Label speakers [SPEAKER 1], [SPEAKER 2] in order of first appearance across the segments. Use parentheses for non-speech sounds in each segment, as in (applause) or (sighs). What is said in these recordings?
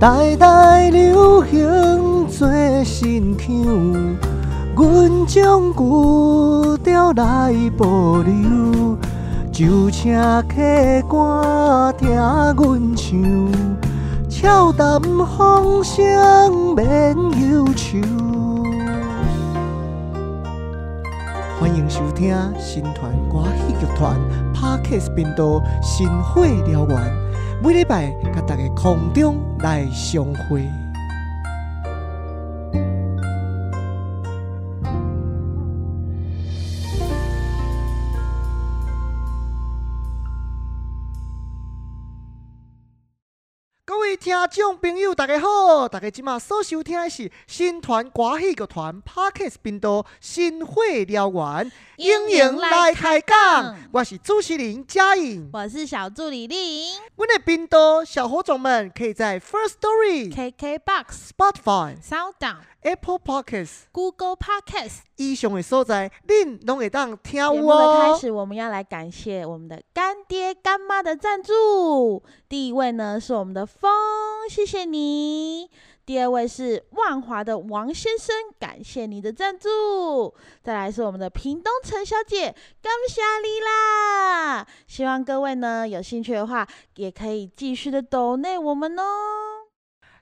[SPEAKER 1] 代代流行做新腔，阮将旧调来保留，就请客官听阮唱，俏谈风声免忧愁。听新团歌戏剧团 Parkes 频道《新火燎原》，每礼拜甲大家空中来相会。众朋友，大家好！大家今麦所收听的是新团歌戏剧团 Parkes 频道《新会燎原》，欢迎来开讲。我是主持人嘉颖。
[SPEAKER 2] 我是小助理丽颖
[SPEAKER 1] 我的频道小火种们可以在 First Story、
[SPEAKER 2] ，KKBox、
[SPEAKER 1] Spotify、
[SPEAKER 2] SoundOn、
[SPEAKER 1] Apple Podcasts
[SPEAKER 2] Google Podcast。
[SPEAKER 1] 以上的所在，恁拢会当听有
[SPEAKER 2] 节目的开
[SPEAKER 1] 哦。
[SPEAKER 2] 始，我们要来感谢我们的干爹干妈的赞助。第一位呢是我们的风，谢谢你。第二位是万华的王先生，感谢你的赞助。再来是我们的屏东陈小姐，感谢你啦！希望各位呢有兴趣的话，也可以继续的抖内我们哦。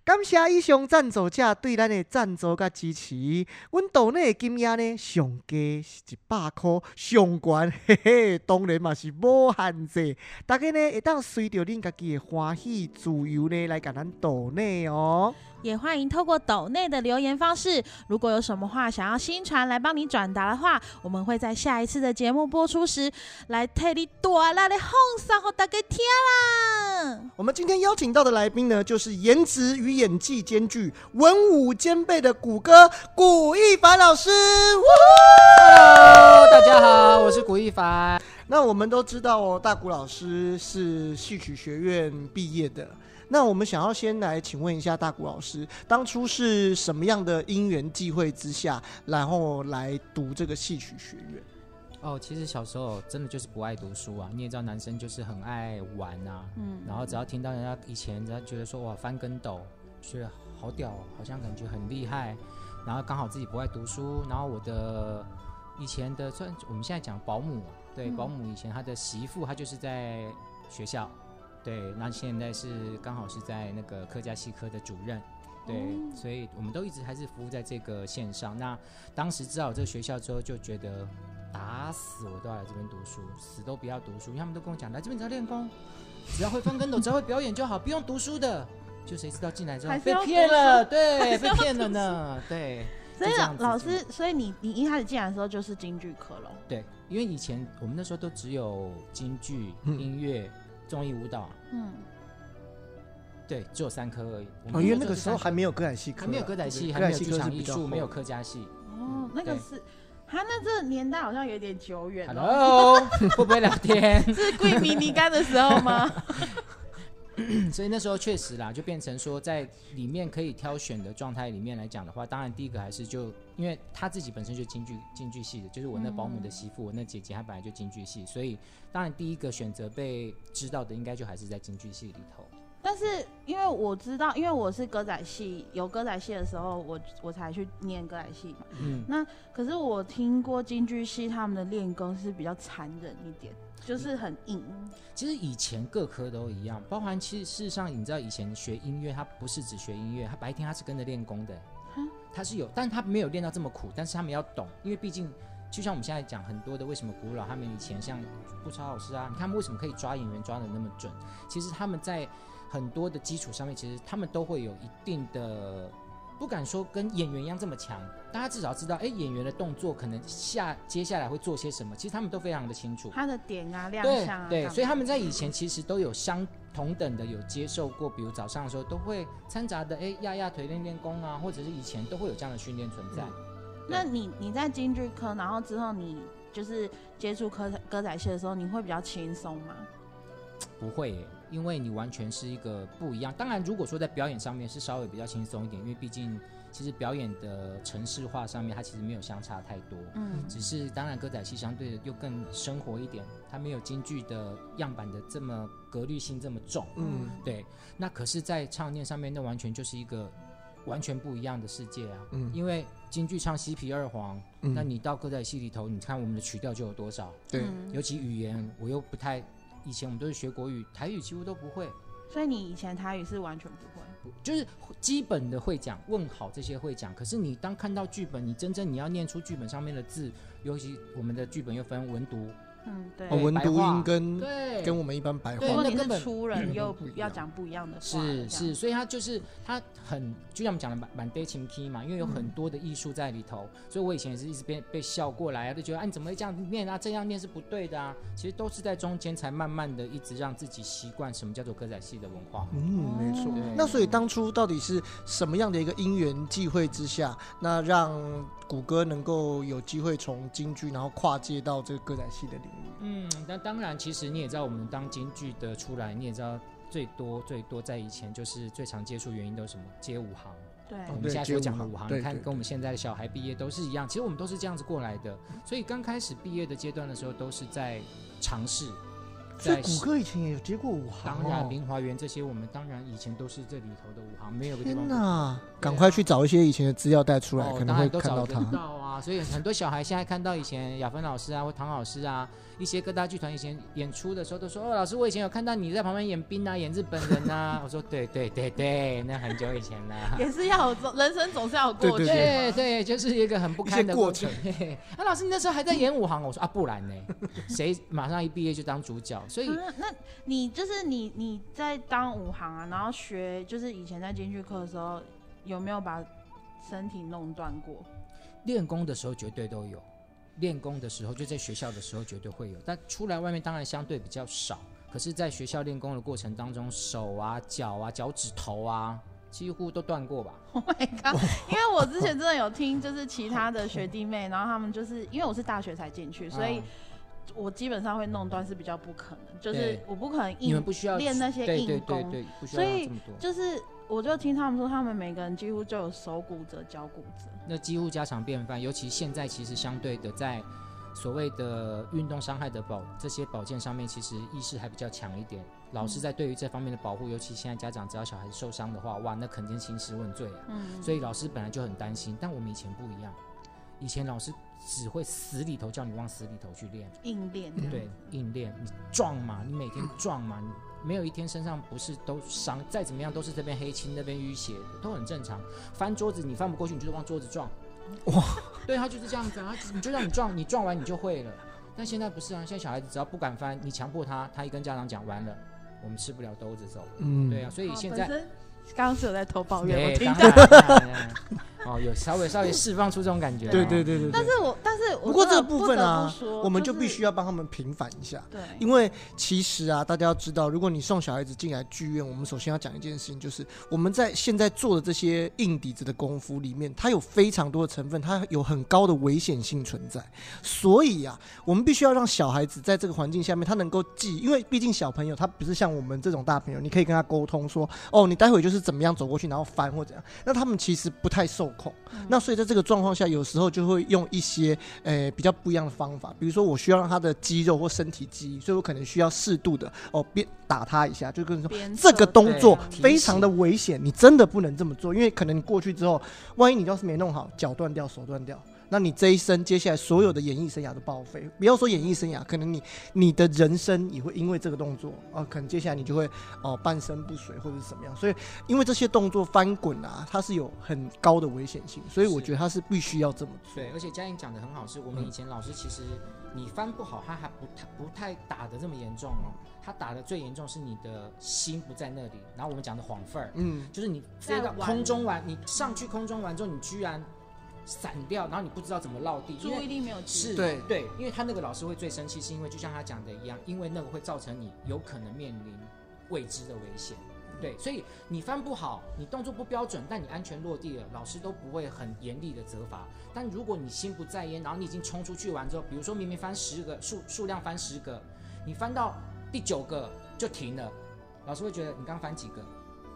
[SPEAKER 1] 感谢以上赞助者对咱的赞助甲支持。阮岛内的金额呢，上低是一百箍，上悬 (laughs) 嘿嘿，当然嘛是无限制。大家呢会当随着恁家己的欢喜自由呢来甲咱岛内哦。
[SPEAKER 2] 也欢迎透过岛内的留言方式，如果有什么话想要新传来帮你转达的话，我们会在下一次的节目播出时来替你大力的放送给大家听啦。
[SPEAKER 1] 我们今天邀请到的来宾呢，就是颜值与演技兼具、文武兼备的谷歌古一凡老师。
[SPEAKER 3] Hello，大家好，我是古一凡。
[SPEAKER 1] 那我们都知道哦，大谷老师是戏曲学院毕业的。那我们想要先来请问一下大谷老师，当初是什么样的因缘际会之下，然后来读这个戏曲学院？
[SPEAKER 3] 哦，其实小时候真的就是不爱读书啊。你也知道，男生就是很爱玩啊。
[SPEAKER 2] 嗯
[SPEAKER 3] 然后只要听到人家以前人家觉得说哇翻跟斗，觉得好屌哦，好像感觉很厉害。然后刚好自己不爱读书，然后我的以前的算我们现在讲保姆啊，对，
[SPEAKER 2] 嗯
[SPEAKER 3] 保姆以前他的媳妇她就是在学校，对，那现在是刚好是在那个客家戏科的主任。对，
[SPEAKER 2] 哦
[SPEAKER 3] 所以我们都一直还是服务在这个线上。那当时知道这个学校之后，就觉得打死我都要来这边读书，死都不要读书，因为他们都跟我讲，来这边只要练功，只要会翻跟斗，只要会表演就好，不用读书的。就谁知道进来之后被骗了，
[SPEAKER 2] 读
[SPEAKER 3] 对，
[SPEAKER 2] 还
[SPEAKER 3] 被骗了呢，对
[SPEAKER 2] 所以
[SPEAKER 3] 就这样子
[SPEAKER 2] 老师，所以你你一开始进来的时候就是京剧科咯。
[SPEAKER 3] 对，因为以前我们那时候都只有京剧、
[SPEAKER 1] 嗯
[SPEAKER 3] 音乐、综艺舞蹈，
[SPEAKER 2] 嗯，
[SPEAKER 3] 对，只有三科而已。我
[SPEAKER 1] 哦，
[SPEAKER 3] 们
[SPEAKER 1] 因为那个
[SPEAKER 3] 时候
[SPEAKER 1] 还没有歌仔戏
[SPEAKER 3] 还没有歌仔
[SPEAKER 1] 对
[SPEAKER 3] 戏，
[SPEAKER 1] 不
[SPEAKER 3] 还没有剧场艺术，没有客家戏。
[SPEAKER 2] 哦，那个是，他那这个年代好像有点久远了。
[SPEAKER 3] Hello，(laughs) 会不会聊天？(laughs)
[SPEAKER 2] 是桂迷你干的时候吗？(laughs)
[SPEAKER 3] 所以那时候确实啦，就变成说在里面可以挑选的状态里面来讲的话，当然第一个还是就因为他自己本身就京剧京剧系的，就是我那保姆的媳妇，我那姐姐她本来就京剧系，所以当然第一个选择被知道的应该就还是在京剧系里头。
[SPEAKER 2] 但是因为我知道，因为我是歌仔戏，有歌仔戏的时候，我我才去念歌仔戏嘛。
[SPEAKER 3] 嗯，
[SPEAKER 2] 那可是我听过京剧戏他们的练功是比较残忍一点，就是很硬。
[SPEAKER 3] 其实以前各科都一样，包含其实事实上你知道以前学音乐，他不是只学音乐，他白天他是跟着练功的
[SPEAKER 2] 嗯，
[SPEAKER 3] 他是有，但他没有练到这么苦，但是他们要懂，因为毕竟。就像我们现在讲很多的，为什么古老他们以前像顾超老师啊，你看他们为什么可以抓演员抓的那么准？其实他们在很多的基础上面，其实他们都会有一定的，不敢说跟演员一样这么强，大家至少知道，哎，演员的动作可能下接下来会做些什么，其实他们都非常的清楚。
[SPEAKER 2] 他的点啊、亮
[SPEAKER 3] 对
[SPEAKER 2] 相啊，
[SPEAKER 3] 对，所以他们在以前其实都有相同等的有接受过，比如早上的时候都会掺杂的，哎，压压腿练练功啊，或者是以前都会有这样的训练存在。
[SPEAKER 2] 那你你在京剧科，然后之后你就是接触歌仔歌仔戏的时候，你会比较轻松吗？
[SPEAKER 3] 不会耶，因为你完全是一个不一样。当然，如果说在表演上面是稍微比较轻松一点，因为毕竟其实表演的程式化上面，它其实没有相差太多。
[SPEAKER 2] 嗯
[SPEAKER 3] 只是当然歌仔戏相对的又更生活一点，它没有京剧的样板的这么格律性这么重。
[SPEAKER 1] 嗯
[SPEAKER 3] 对，那可是，在唱念上面，那完全就是一个完全不一样的世界啊。
[SPEAKER 1] 嗯
[SPEAKER 3] 因为京剧唱西皮二黄，
[SPEAKER 1] 嗯
[SPEAKER 3] 那你到歌仔戏里头，你看我们的曲调就有多少？
[SPEAKER 1] 对，
[SPEAKER 2] 嗯
[SPEAKER 3] 尤其语言，我又不太，以前我们都是学国语，台语几乎都不会，
[SPEAKER 2] 所以你以前台语是完全不会。
[SPEAKER 3] 不就是基本的会讲，问好这些会讲。可是你当看到剧本，你真正你要念出剧本上面的字，尤其我们的剧本又分文读，
[SPEAKER 2] 嗯，对。
[SPEAKER 1] 哦，文读音跟
[SPEAKER 3] 对，
[SPEAKER 1] 跟我们一般白话
[SPEAKER 2] 如果你是
[SPEAKER 3] 那根本
[SPEAKER 2] 粗人，又
[SPEAKER 1] 不
[SPEAKER 2] 要讲不一样的话，
[SPEAKER 3] 是是，所以他就是他很，就像我们讲的满满 day 情 key 嘛，因为有很多的艺术在里头，所以我以前也是一直被被笑过来啊，就觉得啊你怎么会这样念啊，这样念是不对的啊，其实都是在中间才慢慢的一直让自己习惯什么叫做歌仔戏的文化。
[SPEAKER 1] 嗯，没错
[SPEAKER 2] 哦。
[SPEAKER 1] 那所以当初到底是什么样的一个因缘际会之下，那让谷歌能够有机会从京剧，然后跨界到这个歌仔戏的领域？
[SPEAKER 3] 嗯，那当然，其实你也知道，我们当京剧的出来，你也知道最多最多在以前就是最常接触原因都是什么街舞行。
[SPEAKER 2] 对，
[SPEAKER 3] 我们
[SPEAKER 1] 对
[SPEAKER 3] 现在所讲
[SPEAKER 1] 街舞行
[SPEAKER 3] 的五行，你看跟我们现在的小孩毕业都是一样，其实我们都是这样子过来的。所以刚开始毕业的阶段的时候，都是在尝试，在
[SPEAKER 1] 所以谷歌以前也有接过五行
[SPEAKER 3] 当然
[SPEAKER 1] 哦。
[SPEAKER 3] 明华园这些，我们当然以前都是这里头的五行，没有个地
[SPEAKER 1] 天
[SPEAKER 3] 方
[SPEAKER 1] 赶快去找一些以前的资料带出来，
[SPEAKER 3] 哦
[SPEAKER 1] 可能会看到他。
[SPEAKER 3] 所以很多小孩现在看到以前雅芬老师啊，或唐老师啊，一些各大剧团以前演出的时候，都说：“哦，老师，我以前有看到你在旁边演兵啊，演日本人啊。” (laughs) 我说：“对对对对，那很久以前了。(laughs) ”
[SPEAKER 2] 也是要有人生总是要有过去
[SPEAKER 1] 对对
[SPEAKER 3] 对就是一个很不堪的
[SPEAKER 1] 过程
[SPEAKER 3] 嘿嘿 (laughs) 啊，老师，你那时候还在演武行？我说啊，不然呢？谁马上一毕业就当主角？所以
[SPEAKER 2] 啊，那你就是你你在当武行啊，然后学就是以前在京剧课的时候，有没有把身体弄断过？
[SPEAKER 3] 练功的时候绝对都有，练功的时候就在学校的时候绝对会有，但出来外面当然相对比较少。可是，在学校练功的过程当中，手啊、脚啊、脚趾头啊，几乎都断过吧？(laughs)
[SPEAKER 2] Oh my god！因为我之前真的有听，就是其他的学弟妹，然后他们就是因为我是大学才进去，所以
[SPEAKER 3] 啊
[SPEAKER 2] 我基本上会弄断是比较不可能，就是我不可能硬
[SPEAKER 3] 你们不需要
[SPEAKER 2] 练那些
[SPEAKER 3] 对
[SPEAKER 2] 硬功，所以。就是我就听他们说，他们每个人几乎就有手骨折、脚骨折。
[SPEAKER 3] 那几乎家常便饭，尤其现在其实相对的在所谓的运动伤害的保这些保健上面，其实意识还比较强一点。老师在对于这方面的保护，尤其现在家长只要小孩子受伤的话，哇，那肯定兴师问罪啊。
[SPEAKER 2] 嗯，
[SPEAKER 3] 所以老师本来就很担心，但我们以前不一样，以前老师只会死里头叫你往死里头去练，
[SPEAKER 2] 硬练。
[SPEAKER 3] 对，硬练，你撞嘛，你每天撞嘛，你没有一天身上不是都伤，再怎么样都是这边黑青那边淤血，都很正常。翻桌子你翻不过去，你就是往桌子撞，(laughs)
[SPEAKER 1] 哇，
[SPEAKER 3] 对他就是这样子啊，他你就让你撞，你撞完你就会了。但现在不是啊，现在小孩子只要不敢翻，你强迫他，他一跟家长讲完了，我们吃不了兜着走。
[SPEAKER 1] 嗯，
[SPEAKER 3] 对啊，所以
[SPEAKER 2] 好
[SPEAKER 3] 现在
[SPEAKER 2] 刚刚是有在偷抱怨，我，(laughs) 听到。
[SPEAKER 3] 哦，有稍微稍微释放出这种感觉。哦
[SPEAKER 1] 对对对对。
[SPEAKER 2] 但是我但是我
[SPEAKER 1] 不过这个部分啊我们就
[SPEAKER 2] 就
[SPEAKER 1] 必须要帮他们平反一下。
[SPEAKER 2] 对，
[SPEAKER 1] 因为其实啊，大家要知道，如果你送小孩子进来剧院，我们首先要讲一件事情，就是我们在现在做的这些硬底子的功夫里面，它有非常多的成分，它有很高的危险性存在。所以啊，我们必须要让小孩子在这个环境下面，他能够记，因为毕竟小朋友他不是像我们这种大朋友，你可以跟他沟通说，哦，你待会就是怎么样走过去，然后翻或怎样。那他们其实不太受控。
[SPEAKER 2] 嗯
[SPEAKER 1] 那所以在这个状况下，有时候就会用一些呃比较不一样的方法，比如说我需要让他的肌肉或身体记忆，所以我可能需要适度的哦，边打他一下，就跟你说。这个动作非常的危险，你真的不能这么做，因为可能你过去之后，万一你要是没弄好，脚断掉、手断掉，那你这一生接下来所有的演艺生涯都报废。不要说演艺生涯，可能你你的人生也会因为这个动作，哦、可能接下来你就会哦、半身不遂或者是怎么样。所以因为这些动作翻滚啊，它是有很高的危险性，所以我觉得它是必须要这么做。
[SPEAKER 3] 对，而且嘉颖讲的很好，是我们以前老师其实你翻不好，他还不太不太打的这么严重哦。他打的最严重是你的心不在那里，然后我们讲的晃份儿，
[SPEAKER 1] 嗯，
[SPEAKER 3] 就是你飞到
[SPEAKER 2] 在
[SPEAKER 3] 空中玩，你上去空中玩之后，你居然散掉，然后你不知道怎么落地，因
[SPEAKER 2] 注意
[SPEAKER 3] 为
[SPEAKER 2] 力没有集
[SPEAKER 3] 是
[SPEAKER 2] 中
[SPEAKER 1] 对
[SPEAKER 3] 对，因为他那个老师会最生气，是因为就像他讲的一样，因为那个会造成你有可能面临未知的危险。对，所以你翻不好，你动作不标准，但你安全落地了，老师都不会很严厉的责罚。但如果你心不在焉，然后你已经冲出去完之后，比如说明明翻十个数数量翻十个，你翻到第九个就停了，老师会觉得你刚翻几个？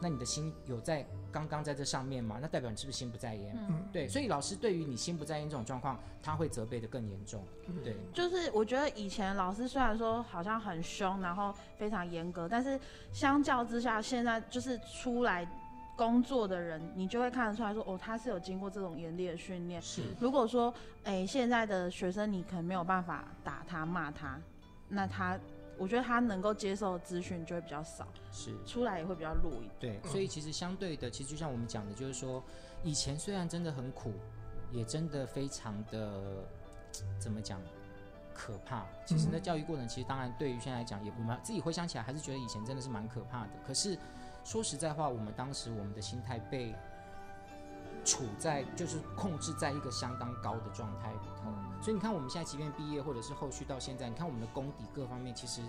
[SPEAKER 3] 那你的心有在刚刚在这上面嘛？那代表你是不是心不在焉？
[SPEAKER 2] 嗯，
[SPEAKER 3] 对，所以老师对于你心不在焉这种状况，他会责备的更严重。对，
[SPEAKER 2] 就是我觉得以前老师虽然说好像很凶，然后非常严格，但是相较之下，现在就是出来工作的人，你就会看得出来说，哦，他是有经过这种严厉的训练。
[SPEAKER 3] 是
[SPEAKER 2] 如果说，哎、现在的学生你可能没有办法打他骂他，那他，我觉得他能够接受的资讯就会比较少，
[SPEAKER 3] 是。
[SPEAKER 2] 出来也会比较弱一点。
[SPEAKER 3] 对，所以其实相对的，其实就像我们讲的，就是说，以前虽然真的很苦，也真的非常的怎么讲可怕。其实那教育过程，其实当然对于现在来讲，也我们自己回想起来，还是觉得以前真的是蛮可怕的。可是说实在话，我们当时我们的心态被处在就是控制在一个相当高的状态里头，所以你看我们现在即便毕业，或者是后续到现在，你看我们的功底各方面，其实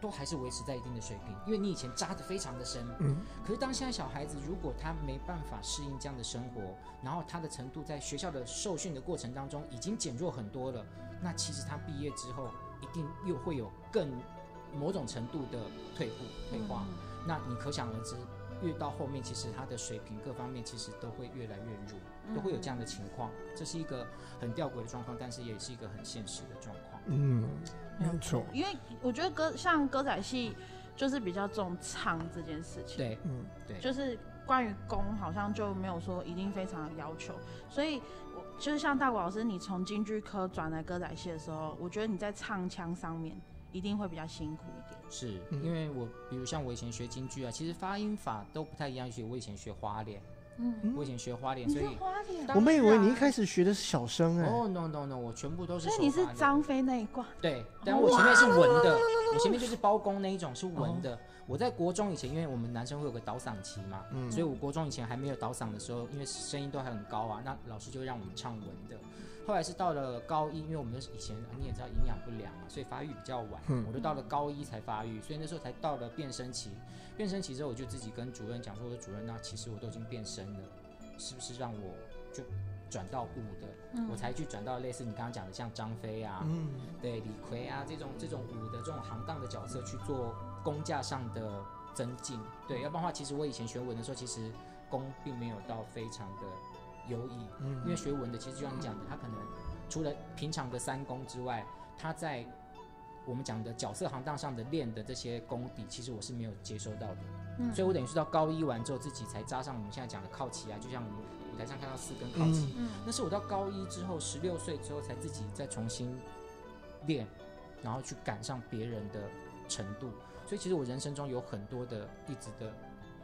[SPEAKER 3] 都还是维持在一定的水平，因为你以前扎得非常的深，
[SPEAKER 1] 嗯。
[SPEAKER 3] 可是当现在小孩子如果他没办法适应这样的生活，然后他的程度在学校的受训的过程当中已经减弱很多了，那其实他毕业之后一定又会有更某种程度的退步退化。那你可想而知，越到后面，其实他的水平各方面其实都会越来越弱，都会有这样的情况。这是一个很吊诡的状况，但是也是一个很现实的状况。
[SPEAKER 1] 嗯，没错，
[SPEAKER 2] 因为我觉得歌像歌仔戏就是比较重唱这件事情，
[SPEAKER 3] 对
[SPEAKER 1] 嗯
[SPEAKER 3] 对，
[SPEAKER 2] 就是关于功好像就没有说一定非常的要求，所以我就是像大国老师，你从京剧科转来歌仔戏的时候，我觉得你在唱腔上面一定会比较辛苦一点。
[SPEAKER 3] 是
[SPEAKER 1] 嗯
[SPEAKER 3] 因为我，比如像我以前学京剧啊，其实发音法都不太一样。尤其我以前学花脸，
[SPEAKER 2] 嗯，
[SPEAKER 3] 我以前学花脸，
[SPEAKER 2] 你是
[SPEAKER 3] 所以
[SPEAKER 2] 花脸，
[SPEAKER 3] 当
[SPEAKER 1] 我们以为你一
[SPEAKER 3] 然
[SPEAKER 1] 开始学的是小声哎，
[SPEAKER 3] 哦、no no no，我全部都是
[SPEAKER 2] 所以你是张飞那一挂，
[SPEAKER 3] 对，但我前面是文的，我前面就是包公那一种是文的。我在国中以前，因为我们男生会有个倒嗓期嘛，
[SPEAKER 1] 嗯
[SPEAKER 3] 所以我国中以前还没有倒嗓的时候，因为声音都还很高啊，那老师就会让我们唱文的。后来是到了高一，因为我们以前你也知道营养不良嘛，所以发育比较晚，
[SPEAKER 1] 嗯
[SPEAKER 3] 我就到了高一才发育，所以那时候才到了变声期。变声期之后，我就自己跟主任讲说：“我说主任，那其实我都已经变声了，是不是让我就转到武的？
[SPEAKER 2] 嗯
[SPEAKER 3] 我才去转到类似你刚刚讲的像张飞啊，
[SPEAKER 1] 嗯
[SPEAKER 3] 对李逵啊这种这种武的这种行当的角色去做工架上的增进，对，要不然的话，其实我以前学文的时候，其实功并没有到非常的优异，因为
[SPEAKER 1] 嗯
[SPEAKER 3] 学文的其实就像你讲的，他可能除了平常的三功之外，他在我们讲的角色行当上的练的这些功底，其实我是没有接收到的，
[SPEAKER 2] 嗯。
[SPEAKER 3] 所以我等于是到高一完之后，自己才扎上我们现在讲的靠旗啊，就像我们舞台上看到四根靠旗，
[SPEAKER 2] 嗯。
[SPEAKER 3] 那是我到高一之后，十六岁之后才自己再重新练，然后去赶上别人的程度。所以其实我人生中有很多的一直的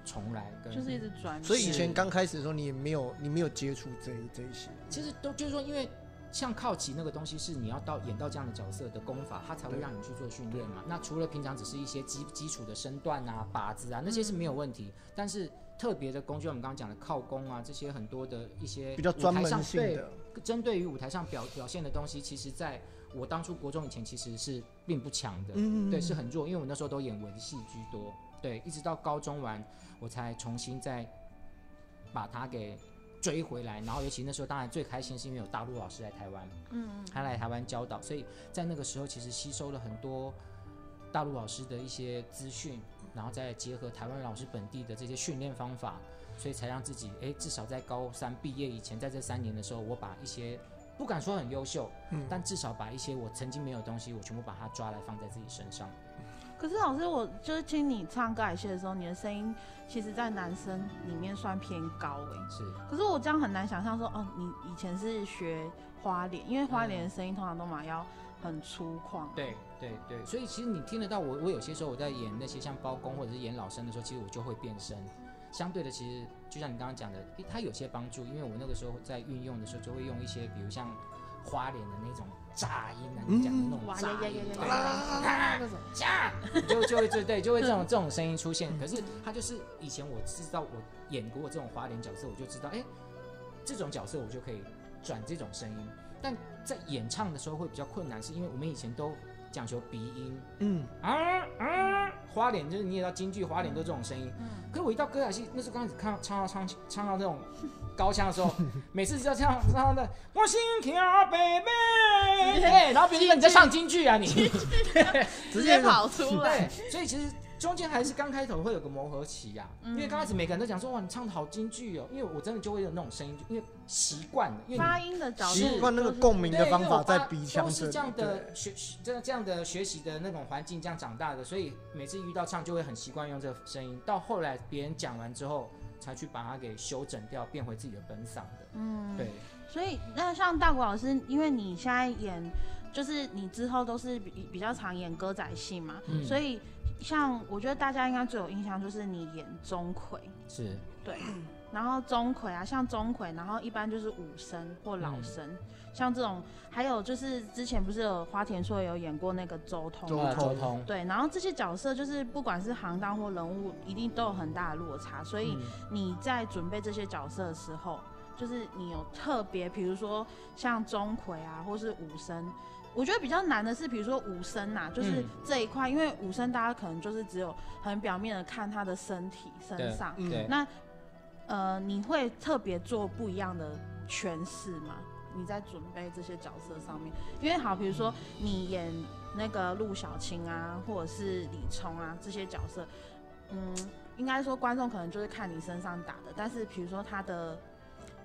[SPEAKER 3] 重来跟，
[SPEAKER 2] 就是一直转。
[SPEAKER 1] 所以以前刚开始的时候，你也没有你没有接触这一这一些，
[SPEAKER 3] 其实都就是说，因为像靠旗那个东西是你要到演到这样的角色的功法，它才会
[SPEAKER 1] 对
[SPEAKER 3] 让你去做训练嘛。那除了平常只是一些基基础的身段啊、把子啊那些是没有问题，但是特别的功，就像我们刚刚讲的靠功啊，这些很多的一些
[SPEAKER 1] 比较专
[SPEAKER 3] 舞台上
[SPEAKER 1] 门性
[SPEAKER 3] 对
[SPEAKER 1] 的，
[SPEAKER 3] 针对于舞台上表表现的东西，其实在我当初国中以前其实是并不强的，
[SPEAKER 1] 嗯
[SPEAKER 3] 对，是很弱，因为我那时候都演文戏居多，对，一直到高中完，我才重新再把它给追回来。然后尤其那时候，当然最开心是因为有大陆老师来台湾，
[SPEAKER 2] 嗯
[SPEAKER 3] 他来台湾教导，所以在那个时候其实吸收了很多大陆老师的一些资讯，然后再结合台湾老师本地的这些训练方法，所以才让自己哎至少在高三毕业以前，在这三年的时候，我把一些不敢说很优秀，
[SPEAKER 1] 嗯
[SPEAKER 3] 但至少把一些我曾经没有的东西，我全部把它抓来放在自己身上。
[SPEAKER 2] 可是老师，我就是听你唱歌仔戏的时候，你的声音其实，在男生里面算偏高哎、
[SPEAKER 3] 是，
[SPEAKER 2] 可是我这样很难想象说，哦，你以前是学花脸，因为花脸的声音通常都嘛要很粗犷。
[SPEAKER 3] 对对对，所以其实你听得到我，我有些时候我在演那些像包公或者是演老生的时候，其实我就会变声。相对的，其实就像你刚刚讲的，它有些帮助，因为我那个时候在运用的时候，就会用一些比如像花脸的那种炸音啊，你讲的那种
[SPEAKER 2] 哇
[SPEAKER 3] 炸
[SPEAKER 1] 那种。
[SPEAKER 3] 炸，就就会就对，就会这种这种声音出现。可是他就是以前我知道我演过这种花脸角色，我就知道，哎，这种角色我就可以转这种声音。但在演唱的时候会比较困难，是因为我们以前都讲求鼻音。
[SPEAKER 1] 嗯。
[SPEAKER 3] 啊啊，花脸就是你也知道京剧花脸都这种声音。
[SPEAKER 2] 嗯，
[SPEAKER 3] 可是我一到歌仔戏，那时候刚开始看到唱到唱唱到那种高腔的时候，(laughs) 每次只要唱唱到那我心跳贝贝，然后别人说你在唱京剧啊你，(laughs)
[SPEAKER 2] 直接跑出来。
[SPEAKER 3] 对，所以其实中间还是刚开头会有个磨合期呀、
[SPEAKER 2] 嗯。
[SPEAKER 3] 因为刚开始每个人都讲说哇你唱的好京剧哦，因为我真的就会有那种声音，因为习惯了，因为
[SPEAKER 2] 发音的角度
[SPEAKER 1] 习惯那个
[SPEAKER 2] 就是
[SPEAKER 1] 共鸣的方法在鼻腔这里
[SPEAKER 3] 都是这样的
[SPEAKER 1] 对。
[SPEAKER 3] 学这样这样的学习的那种环境这样长大的，所以每次遇到唱就会很习惯用这个声音，到后来别人讲完之后才去把它给修整掉，变回自己的本嗓的。
[SPEAKER 2] 嗯，
[SPEAKER 3] 对，
[SPEAKER 2] 所以那像大国老师，因为你现在演，就是你之后都是比比较常演歌仔戏嘛，
[SPEAKER 3] 嗯。
[SPEAKER 2] 所以像我觉得大家应该最有印象就是你演钟馗，
[SPEAKER 3] 是。
[SPEAKER 2] 对，然后钟馗啊，像钟馗，然后一般就是武生或老
[SPEAKER 3] 嗯。
[SPEAKER 2] 生，像这种，还有就是之前不是有花田硕有演过那个周通
[SPEAKER 1] 周通。
[SPEAKER 2] 对，然后这些角色就是不管是行当或人物，一定都有很大的落差，所以
[SPEAKER 3] 嗯
[SPEAKER 2] 你在准备这些角色的时候，就是你有特别，比如说像钟馗啊，或是武生，我觉得比较难的是，比如说武生呐、就是
[SPEAKER 3] 嗯
[SPEAKER 2] 这一块，因为武生大家可能就是只有很表面的看他的身体身上，那呃，你会特别做不一样的诠释吗？你在准备这些角色上面，因为好，比如说你演那个陆小青啊，或者是李冲啊这些角色，嗯，应该说观众可能就是看你身上打的，但是比如说他的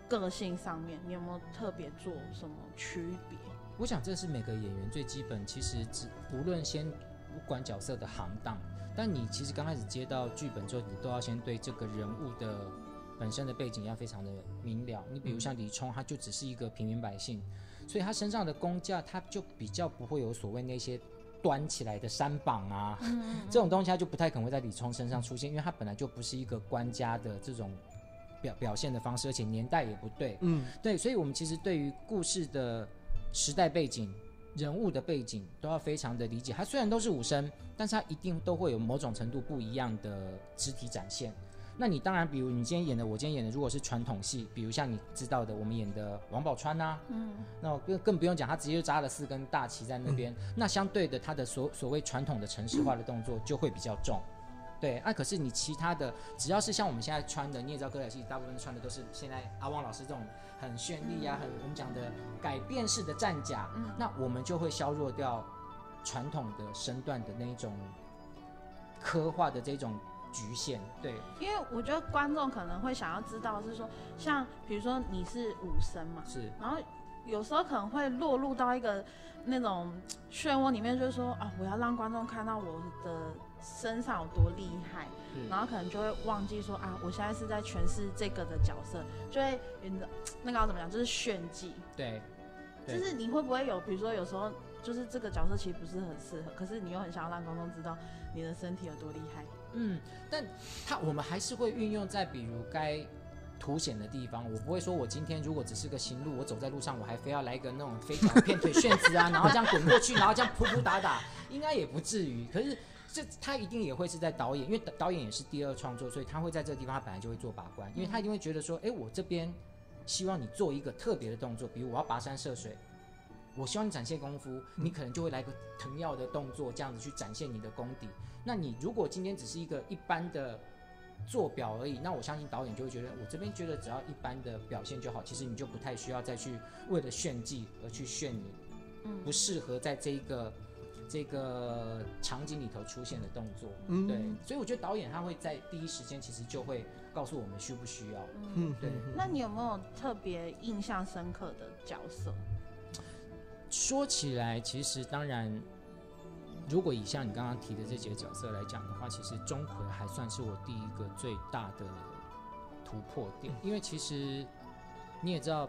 [SPEAKER 2] 个性上面，你有没有特别做什么区别？
[SPEAKER 3] 我想这是每个演员最基本，其实只无论先不管角色的行当，但你其实刚开始接到剧本之后，你都要先对这个人物的本身的背景要非常的明了。你比如像李冲，他就只是一个平民百姓，所以他身上的功架，他就比较不会有所谓那些端起来的山膀啊，这种东西，他就不太可能会在李冲身上出现，因为他本来就不是一个官家的这种表表现的方式，而且年代也不对。
[SPEAKER 1] 嗯，
[SPEAKER 3] 对，所以我们其实对于故事的时代背景、人物的背景都要非常的理解。它虽然都是武生，但是它一定都会有某种程度不一样的肢体展现。那你当然，比如你今天演的，我今天演的，如果是传统戏，比如像你知道的，我们演的王宝钏呐、
[SPEAKER 2] 嗯，
[SPEAKER 3] 那更更不用讲，他直接就扎了四根大旗在那边。那相对的，他的所所谓传统的城市化的动作就会比较重。对，那、可是你其他的，只要是像我们现在穿的，你也知道歌仔戏大部分穿的都是现在阿旺老师这种很绚丽啊，很我们讲的改变式的战甲，那我们就会削弱掉传统的身段的那一种刻画的这种局限。对，
[SPEAKER 2] 因为我觉得观众可能会想要知道是说，像比如说你是武生嘛，
[SPEAKER 3] 是，
[SPEAKER 2] 然后有时候可能会落入到一个那种漩涡里面，就是说啊，我要让观众看到我的身上有多厉害，然后可能就会忘记说啊，我现在是在诠释这个的角色，就会那个要怎么讲，就是炫技，
[SPEAKER 3] 对，
[SPEAKER 2] 就是你会不会有，比如说有时候就是这个角色其实不是很适合，可是你又很想要让观众知道你的身体有多厉害，
[SPEAKER 3] 嗯，但它我们还是会运用在比如该凸显的地方。我不会说我今天如果只是个行路，我走在路上，我还非要来一个那种飞脚片腿旋子啊，(laughs) 然后这样滚过去，然后这样扑扑打打，应该也不至于。可是这他一定也会是在导演，因为导导演也是第二创作，所以他会在这个地方，他本来就会做把关，因为他一定会觉得说，哎，我这边希望你做一个特别的动作，比如我要跋山涉水。我希望你展现功夫，你可能就会来个腾跃的动作，这样子去展现你的功底。那你如果今天只是一个一般的做表而已，那我相信导演就会觉得，我这边觉得只要一般的表现就好，其实你就不太需要再去为了炫技而去炫你
[SPEAKER 2] 嗯
[SPEAKER 3] 不适合在这一个这个场景里头出现的动作。
[SPEAKER 1] 嗯
[SPEAKER 3] 对，所以我觉得导演他会在第一时间其实就会告诉我们需不需要。
[SPEAKER 1] 嗯，
[SPEAKER 3] 对
[SPEAKER 1] 嗯
[SPEAKER 2] 那你有没有特别印象深刻的角色？
[SPEAKER 3] 说起来，其实当然，如果以像你刚刚提的这几个角色来讲的话，其实钟馗还算是我第一个最大的突破点，因为其实你也知道，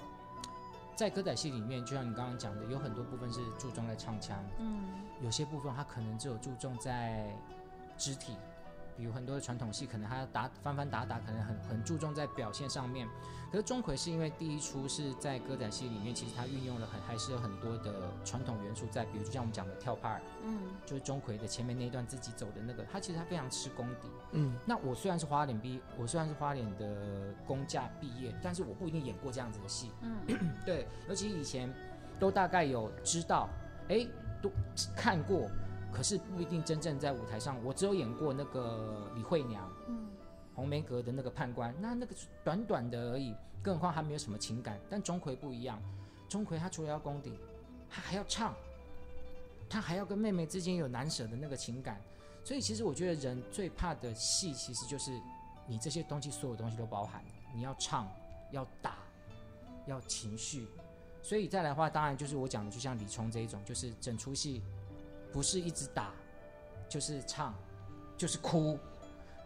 [SPEAKER 3] 在歌仔戏里面，就像你刚刚讲的，有很多部分是注重在唱腔，
[SPEAKER 2] 嗯。
[SPEAKER 3] 有些部分它可能只有注重在肢体，比如很多的传统戏，可能他打翻翻打打，可能很很注重在表现上面。可是钟馗是因为第一出是在歌仔戏里面，其实他运用了很还是有很多的传统元素在，比如就像我们讲的跳帕儿，
[SPEAKER 2] 嗯
[SPEAKER 3] 就是钟馗的前面那一段自己走的那个，他其实他非常吃功底。
[SPEAKER 1] 嗯
[SPEAKER 3] 那我虽然是花脸毕，我虽然是花脸的工价毕业，但是我不一定演过这样子的戏。
[SPEAKER 2] 嗯
[SPEAKER 3] 对，尤其以前都大概有知道，哎，都看过，可是不一定真正在舞台上。我只有演过那个李慧娘、
[SPEAKER 2] 嗯
[SPEAKER 3] 红梅阁的那个判官，那那个短短的而已，更何况还没有什么情感。但钟馗不一样，钟馗他除了要功底，他还要唱，他还要跟妹妹之间有难舍的那个情感。所以其实我觉得人最怕的戏，其实就是你这些东西，所有东西都包含。你要唱，要打，要情绪。所以再来的话，当然就是我讲的，就像李冲这一种，就是整出戏不是一直打，就是唱，就是哭。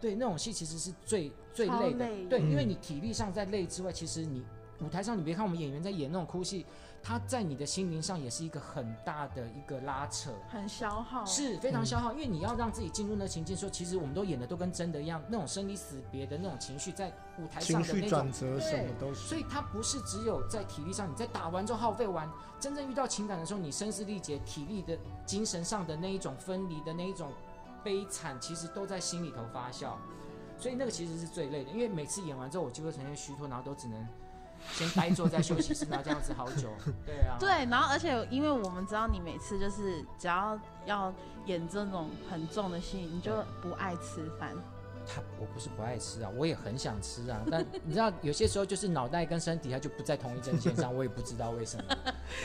[SPEAKER 3] 对，那种戏其实是最最累的。
[SPEAKER 2] 累
[SPEAKER 3] 对，因为
[SPEAKER 1] 嗯
[SPEAKER 3] 你体力上在累之外，其实你舞台上你别看我们演员在演那种哭戏，他在你的心灵上也是一个很大的一个拉扯。
[SPEAKER 2] 很消耗，
[SPEAKER 3] 是非常
[SPEAKER 1] 嗯
[SPEAKER 3] 消耗，因为你要让自己进入那情境，说其实我们都演的都跟真的一样，那种生离死别的那种情绪，在舞台上的那种，
[SPEAKER 1] 转折什么
[SPEAKER 3] 对
[SPEAKER 1] 都是。
[SPEAKER 3] 所以它不是只有在体力上，你在打完之后耗费完，真正遇到情感的时候，你声嘶力竭，体力的、精神上的那一种分离的那一种悲惨，其实都在心里头发酵，所以那个其实是最累的，因为每次演完之后，我就会呈现虚脱，然后都只能先呆坐在休息室，然后这样子好久，(laughs) 对啊，
[SPEAKER 2] 对，然后而且因为我们知道你每次就是只要要演这种很重的戏，你就不爱吃饭。
[SPEAKER 3] 他我不是不爱吃啊，我也很想吃啊，但你知道有些时候就是脑袋跟身体它就不在同一阵线上，我也不知道为什么。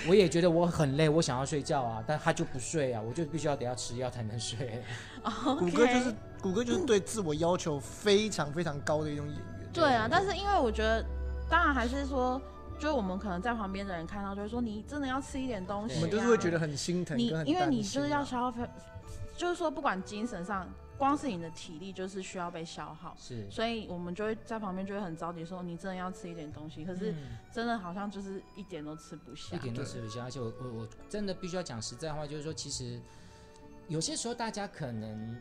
[SPEAKER 3] 我也觉得我很累，我想要睡觉啊，但他就不睡啊，我就必须要得要吃药才能睡。(laughs)
[SPEAKER 1] 谷歌就是谷歌就是对自我要求非常非常高的一种演员。
[SPEAKER 2] 对啊，但是因为我觉得，当然还是说，就是我们可能在旁边的人看到，就会说你真的要吃一点东西、啊。
[SPEAKER 1] 我们就是会觉得很心疼，
[SPEAKER 2] 你因为你就是要
[SPEAKER 1] 啊
[SPEAKER 2] 消费，就是说不管精神上，光是你的体力就是需要被消耗。
[SPEAKER 3] 是，
[SPEAKER 2] 所以我们就会在旁边就会很着急，说你真的要吃一点东西，可是
[SPEAKER 3] 嗯
[SPEAKER 2] 真的好像就是一点都吃不下
[SPEAKER 3] 一。点都吃不下，而且我我我真的必须要讲实在话，就是说，其实有些时候大家可能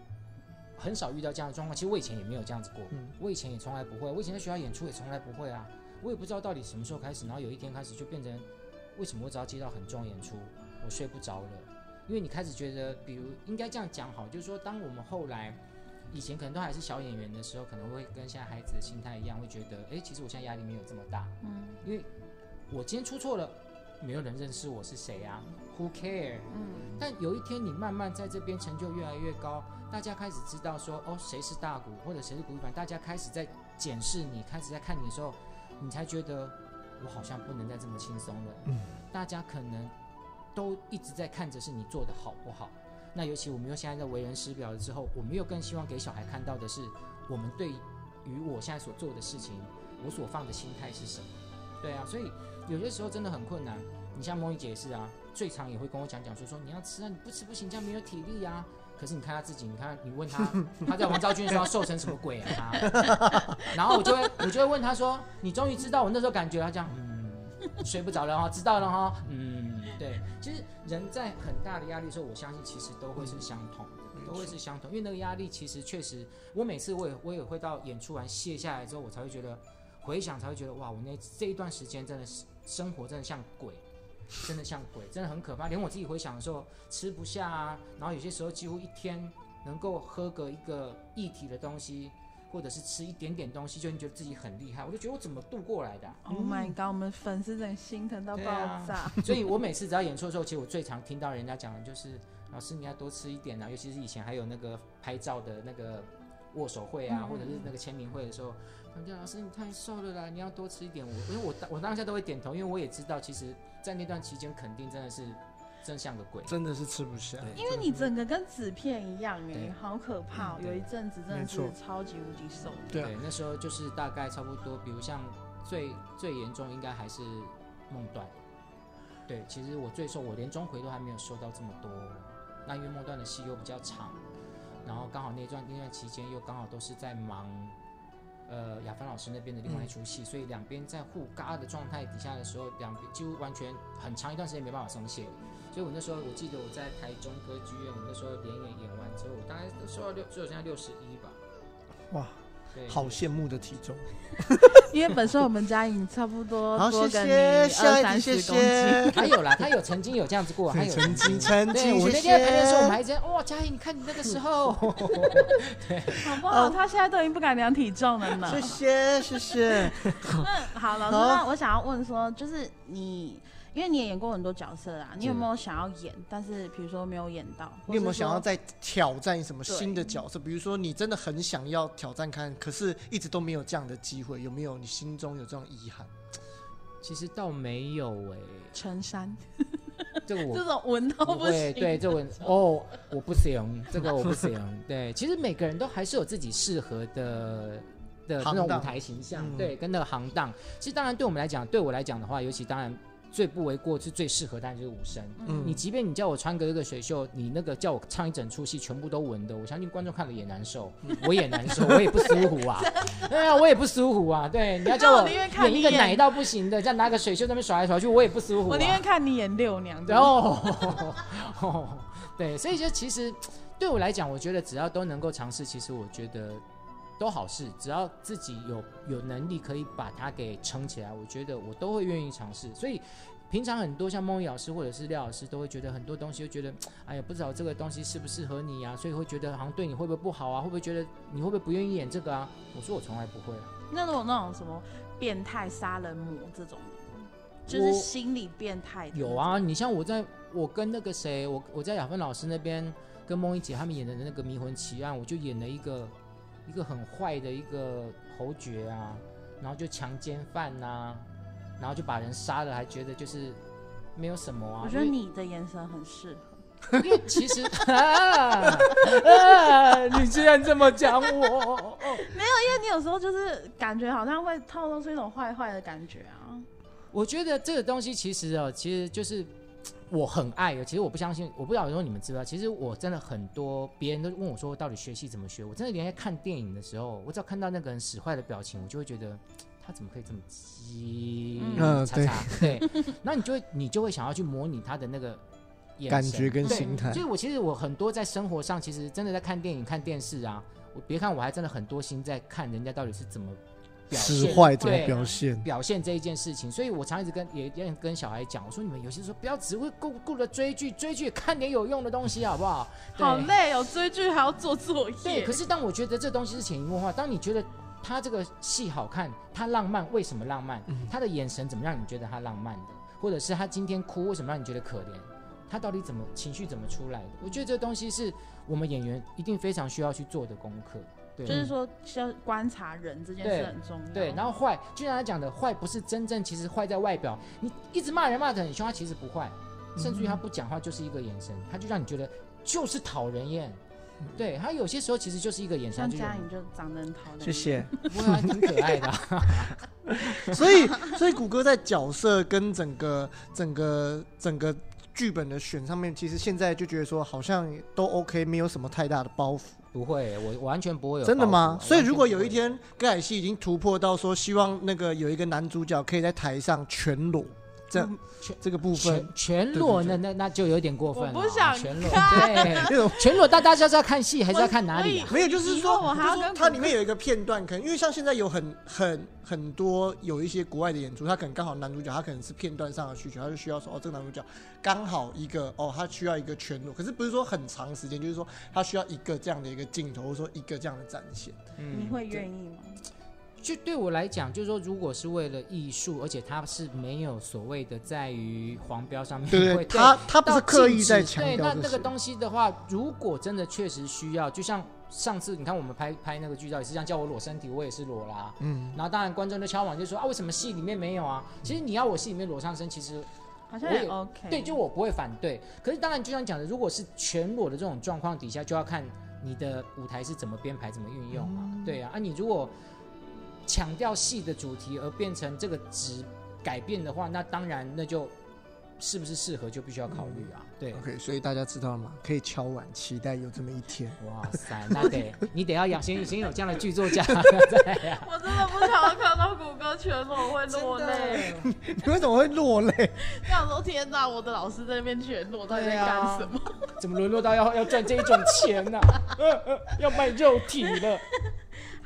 [SPEAKER 3] 很少遇到这样的状况。其实我以前也没有这样子过，
[SPEAKER 1] 嗯
[SPEAKER 3] 我以前也从来不会，我以前在学校演出也从来不会啊。我也不知道到底什么时候开始，然后有一天开始就变成，为什么我只要接到很重演出，我睡不着了？因为你开始觉得，比如应该这样讲好，就是说，当我们后来以前可能都还是小演员的时候，可能会跟现在孩子的心态一样，会觉得，哎，其实我现在压力没有这么大，
[SPEAKER 2] 嗯
[SPEAKER 3] 因为我今天出错了，没有人认识我是谁啊？Who care？
[SPEAKER 2] 嗯，
[SPEAKER 3] 但有一天你慢慢在这边成就越来越高，大家开始知道说，哦，谁是大鼓或者谁是鼓一凡，大家开始在检视你，开始在看你的时候，你才觉得我好像不能再这么轻松了。
[SPEAKER 1] 嗯
[SPEAKER 3] 大家可能都一直在看着是你做的好不好。那尤其我们又现在在为人师表了之后，我们又更希望给小孩看到的是，我们对于我现在所做的事情，我所放的心态是什么。对啊，所以有些时候真的很困难。你像梦怡姐也是啊，最常也会跟我讲讲说说你要吃啊，你不吃不行，这样没有体力啊。可是你看他自己，你看你问他，(laughs) 他在王昭君的时候瘦成什么鬼啊他？(laughs) 然后我就会我就会问他说，你终于知道我那时候感觉，他这样嗯，睡不着了哈，知道了哈，嗯，对，其实人在很大的压力的时候，我相信其实都会是相同的，都会是相同，因为那个压力其实确实，我每次我也我也会到演出完卸下来之后，我才会觉得回想才会觉得哇，我那这一段时间真的是生活真的像鬼。真的像鬼，真的很可怕。连我自己回想的时候，吃不下啊，然后有些时候几乎一天能够喝个一个液体的东西，或者是吃一点点东西，就你觉得自己很厉害。我就觉得我怎么度过来的啊、
[SPEAKER 2] Oh my god！我们粉丝真的心疼到爆炸。
[SPEAKER 3] 所以我每次只要演出的时候，其实我最常听到人家讲的就是，老师你要多吃一点啊，尤其是以前还有那个拍照的那个握手会啊，
[SPEAKER 2] 嗯
[SPEAKER 3] 或者是那个签名会的时候，他们讲老师你太瘦了啦，你要多吃一点。我因为我当我当下都会点头，因为我也知道，其实在那段期间肯定真的是真像个鬼。
[SPEAKER 1] 真的是吃不下。
[SPEAKER 2] 因为你整个跟纸片一样哎，好可怕、有一阵子真的是超级无敌瘦。
[SPEAKER 1] 对
[SPEAKER 3] 那时候就是大概差不多，比如像最最严重应该还是梦断。对，其实我最瘦，我连钟馗都还没有瘦到这么多。那因为梦断的戏又比较长，然后刚好那段那段期间又刚好都是在忙，呃，亚凡老师那边的另外一出戏，所以两边在互嘎的状态底下的时候，两边几乎完全很长一段时间没办法松懈。所以我那时候我记得我在台中歌剧院，我那时候连演演完之后，我大概都瘦到六，瘦到现在六十一吧。
[SPEAKER 1] 哇，
[SPEAKER 3] 对，
[SPEAKER 1] 好羡慕的体重。(laughs)
[SPEAKER 2] 因为本身我们家已经差不多
[SPEAKER 1] 好，
[SPEAKER 2] 多跟你
[SPEAKER 1] 谢谢，
[SPEAKER 2] 二三十公斤。(laughs)
[SPEAKER 1] 谢。
[SPEAKER 3] 他有啦，他有曾经有这样子过，他有
[SPEAKER 1] 曾经，曾经，
[SPEAKER 3] 我那天在排练的时候，我们
[SPEAKER 1] 谢。
[SPEAKER 3] 还这样哇，嘉颖，你看你那个时候，(laughs)
[SPEAKER 2] 好不好？他现在都已经不敢量体重了呢。
[SPEAKER 1] 谢谢，谢谢。
[SPEAKER 2] 好，老师，
[SPEAKER 1] 好
[SPEAKER 2] 那我想要问说，就是你，因为你也演过很多角色啊，你有
[SPEAKER 3] 是
[SPEAKER 2] 没有想要演，但是比如说没有演到？
[SPEAKER 1] 你有没有想要再挑战什么新的角色？比如说，你真的很想要挑战看，可是一直都没有这样的机会，有没有？你心中有这种遗憾？
[SPEAKER 3] 其实倒没有哎、
[SPEAKER 2] 陈山？(laughs) (laughs)
[SPEAKER 3] 这个我
[SPEAKER 2] 这种闻都
[SPEAKER 3] 不
[SPEAKER 2] 行。
[SPEAKER 3] 对，这闻哦，我不行，这个我不行。(laughs) 对，其实每个人都还是有自己适合的的那
[SPEAKER 1] 行当
[SPEAKER 3] 种舞台形象，
[SPEAKER 1] 嗯
[SPEAKER 3] 对，跟那个行当。其实当然对我们来讲，对我来讲的话，尤其当然最不为过是最适合，当然就是武生。
[SPEAKER 1] 嗯
[SPEAKER 3] 你即便你叫我穿个这个水袖，你那个叫我唱一整出戏，全部都纹的，我相信观众看了也难受，我也难受，我也不舒服啊。(laughs) 对啊，我也不舒服啊。对，你要叫我演一个奶到不行的，这样拿个水袖在那边耍来耍去，我也不舒服、啊。
[SPEAKER 2] 我宁愿看你演六娘。
[SPEAKER 3] 然后，哦 (laughs) 对，所以就其实对我来讲，我觉得只要都能够尝试，其实我觉得都好事。只要自己有有能力可以把它给撑起来，我觉得我都会愿意尝试。所以平常很多像梦怡老师或者是廖老师都会觉得很多东西，就觉得哎呀，不知道这个东西适不适合你啊，所以会觉得好像对你会不会不好啊，会不会觉得你会不会不愿意演这个啊？我说我从来不会啊。
[SPEAKER 2] 那种那种什么变态杀人魔这种，就是心理变态的。
[SPEAKER 3] 有啊，你像我在我跟那个谁，我我在雅芬老师那边跟梦一姐他们演的那个《迷魂奇案》，我就演了一个一个很坏的一个侯爵啊，然后就强奸犯呐、然后就把人杀了，还觉得就是没有什么啊。
[SPEAKER 2] 我觉得你的眼神很适合。
[SPEAKER 3] 因为其实 (laughs) 啊啊，你居然这么讲我，哦
[SPEAKER 2] 因为你有时候就是感觉好像会透露出一种坏坏的感觉啊。
[SPEAKER 3] 我觉得这个东西其实哦，其实就是我很爱的。其实我不相信，我不知道说你们知不知道，其实我真的很多别人都问我说，到底学戏怎么学？我真的连在看电影的时候，我只要看到那个人使坏的表情，我就会觉得他怎么可以这么鸡
[SPEAKER 1] 嗯
[SPEAKER 3] 叉叉？(laughs) 对，那你就会你就会想要去模拟他的那个眼
[SPEAKER 1] 感觉跟心态
[SPEAKER 3] 所以我其实我很多在生活上，其实真的在看电影、看电视啊。我别看我还真的很多心在看人家到底是怎么表
[SPEAKER 1] 使
[SPEAKER 3] 现，
[SPEAKER 1] 坏怎么
[SPEAKER 3] 对
[SPEAKER 1] 表现？
[SPEAKER 3] 表现这一件事情，所以我常一直跟也也跟小孩讲，我说你们有些时候不要只会顾顾着追剧，追剧看点有用的东西好不好？(laughs) 对
[SPEAKER 2] 好累哦，追剧还要做作业。
[SPEAKER 3] 对，可是当我觉得这东西是潜移默化，当你觉得他这个戏好看，他浪漫，为什么浪漫？他的眼神怎么让你觉得他浪漫的？或者是他今天哭，为什么让你觉得可怜？他到底怎么情绪怎么出来的？我觉得这东西是我们演员一定非常需要去做的功课。对，
[SPEAKER 2] 就是说，需要观察人这件事很重要。
[SPEAKER 3] 对，然后坏，就像他讲的，坏不是真正其实坏在外表，你一直骂人骂得很凶，他其实不坏，甚至于他不讲话就是一个眼神，他就让你觉得就是讨人厌。对他有些时候其实就是一个眼神，
[SPEAKER 2] 像
[SPEAKER 3] 就
[SPEAKER 2] 嘉颖就长得很讨厌。
[SPEAKER 1] 谢谢。
[SPEAKER 3] 不过还挺可爱的啊、(laughs)
[SPEAKER 1] 所以，所以谷歌在角色跟整个、整个、整个剧本的选上面，其实现在就觉得说好像都 OK，没有什么太大的包袱。
[SPEAKER 3] 不会，我我完全不会有
[SPEAKER 1] 真的吗？所以如果有一，天歌仔戏已经突破到说，希望那个有一个男主角可以在台上全裸，这
[SPEAKER 3] 嗯全
[SPEAKER 1] 这个部分
[SPEAKER 3] 全全裸，那那那就有点过分了啊。
[SPEAKER 2] 我不想
[SPEAKER 3] 全裸，对，(laughs) 全裸，大家是要看戏还是要看哪里啊？
[SPEAKER 1] 没有，就是说，它里面有一个片段，可能因为像现在有很很很多有一些国外的演出，他可能刚好男主角他可能是片段上的需求，他就需要说哦，这个男主角刚好一个哦，他需要一个全裸，可是不是说很长时间，就是说他需要一个这样的一个镜头，或者说一个这样的展现。
[SPEAKER 3] 嗯
[SPEAKER 2] 你会愿意吗？
[SPEAKER 3] 就对我来讲，就是说，如果是为了艺术，而且它是没有所谓的在于黄标上面会
[SPEAKER 1] 对对，他他不是刻意在强，调这些。
[SPEAKER 3] 那那个东西的话，如果真的确实需要，就像上次你看我们拍拍那个剧照，也是这样叫我裸身体，我也是裸啦。
[SPEAKER 1] 嗯，
[SPEAKER 3] 然后当然观众就敲碗就说啊，为什么戏里面没有啊？其实你要我戏里面裸上身，其实
[SPEAKER 2] 好像也 OK。
[SPEAKER 3] 对，就我不会反对。可是当然就像讲的，如果是全裸的这种状况底下，就要看你的舞台是怎么编排、怎么运用嘛。对啊，啊你如果强调戏的主题而变成这个值改变的话，那当然那就是不是适合就必须要考虑啊。对。
[SPEAKER 1] OK，所以大家知道了吗？可以敲碗，期待有这么一天。
[SPEAKER 3] 哇塞，那得 (laughs) 你得要养先先有这样的剧作家 (laughs)
[SPEAKER 2] 我真的不想要看到谷歌全裸，我会落泪。
[SPEAKER 1] 你为什么会落泪？
[SPEAKER 2] 想说天哪，我的老师在那边全裸，到底在干什么？
[SPEAKER 3] 怎么沦落到要要赚这一种钱呢、呃 (laughs) 呃要卖肉体了。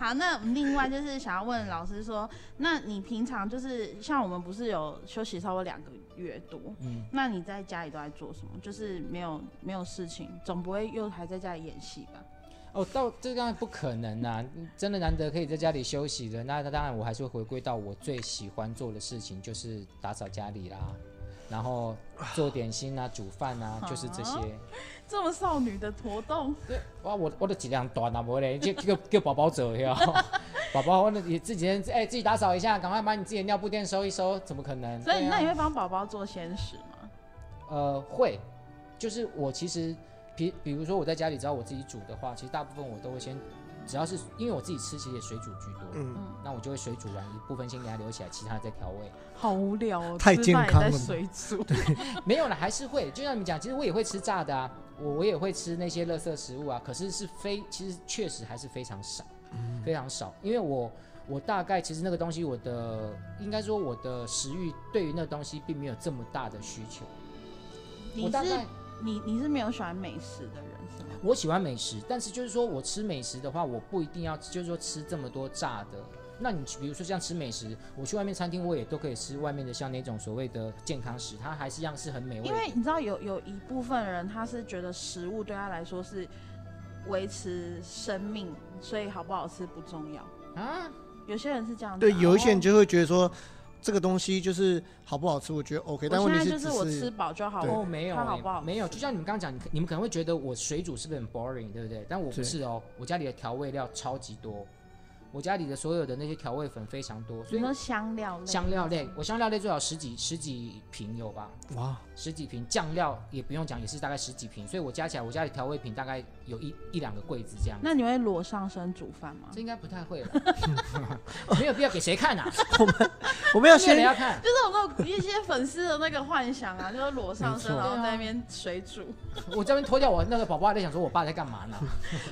[SPEAKER 2] 好，那我们另外就是想要问老师说，那你平常就是像我们不是有休息超过两个月多，
[SPEAKER 3] 嗯，
[SPEAKER 2] 那你在家里都在做什么？就是没有没有事情，总不会又还在家里演戏吧？
[SPEAKER 3] 哦，到这当然不可能啦、真的难得可以在家里休息的，那那当然我还是会回归到我最喜欢做的事情，就是打扫家里啦，然后做点心啊、煮饭啊，就是这些。
[SPEAKER 2] 这么少女的活动，
[SPEAKER 3] 对，哇，我我的质量短啊，不嘞，就叫叫宝宝走呀，(laughs) 宝宝，你自己先哎、自己打扫一下，赶快把你自己的尿布垫收一收，怎么可能？
[SPEAKER 2] 所以
[SPEAKER 3] 啊
[SPEAKER 2] 那你会帮宝宝做鲜食吗？
[SPEAKER 3] 呃，会，就是我其实，比比如说我在家里只要我自己煮的话，其实大部分我都会先，只要是因为我自己吃，其实也水煮居多，
[SPEAKER 1] 嗯，
[SPEAKER 2] 嗯，
[SPEAKER 3] 那我就会水煮完一部分先给它留起来，其他的再调味。
[SPEAKER 2] 好无聊哦，
[SPEAKER 1] 太健康了
[SPEAKER 2] 水煮。(laughs)
[SPEAKER 3] 没有了，还是会，就像你们讲，其实我也会吃炸的啊，我我也会吃那些垃圾食物啊，可是是非，其实确实还是非常少，非常少，因为我我大概其实那个东西，我的应该说我的食欲对于那个东西并没有这么大的需求，我
[SPEAKER 2] 你是
[SPEAKER 3] 大概
[SPEAKER 2] 你你是没有喜欢美食的人是吗？
[SPEAKER 3] 我喜欢美食，但是就是说我吃美食的话，我不一定要就是说吃这么多炸的。那你比如说像吃美食，我去外面餐厅，我也都可以吃外面的像那种所谓的健康食，它还是一样是很美味。
[SPEAKER 2] 因为你知道有有一部分人他是觉得食物对他来说是维持生命，所以好不好吃不重要。
[SPEAKER 3] 啊，
[SPEAKER 2] 有些人是这样
[SPEAKER 1] 对，
[SPEAKER 2] 啊。
[SPEAKER 1] 有一些人就会觉得说这个东西就是好不好吃，我觉得 OK，但
[SPEAKER 2] 我现在
[SPEAKER 1] 问题只
[SPEAKER 2] 就是我吃饱就好。
[SPEAKER 1] 对
[SPEAKER 3] 哦，没有、欸，
[SPEAKER 2] 它好不好
[SPEAKER 3] 没有，就像你们刚刚讲，你你们可能会觉得我水煮是不是很 boring，对不对？但我不
[SPEAKER 1] 对
[SPEAKER 3] 是哦，我家里的调味料超级多，我家里的所有的那些调味粉非常多，所以
[SPEAKER 2] 什么香料类？
[SPEAKER 3] 香料类，我香料类最少十几十几瓶有吧，
[SPEAKER 1] 哇，
[SPEAKER 3] 十几瓶酱料也不用讲，也是大概十几瓶，所以我加起来我家里调味品大概有一一两个柜子这样。
[SPEAKER 2] 那你会裸上身煮饭吗？
[SPEAKER 3] 这应该不太会了，(laughs) 没有必要给谁看啊？(laughs)
[SPEAKER 1] 我们要
[SPEAKER 3] 没有人
[SPEAKER 1] 先
[SPEAKER 3] 要看。(laughs)
[SPEAKER 2] 就是我那种一些粉丝的那个幻想啊，就是裸上身，然后在那边水煮。
[SPEAKER 3] 我这边脱掉我那个宝宝还在想说，我爸在干嘛呢？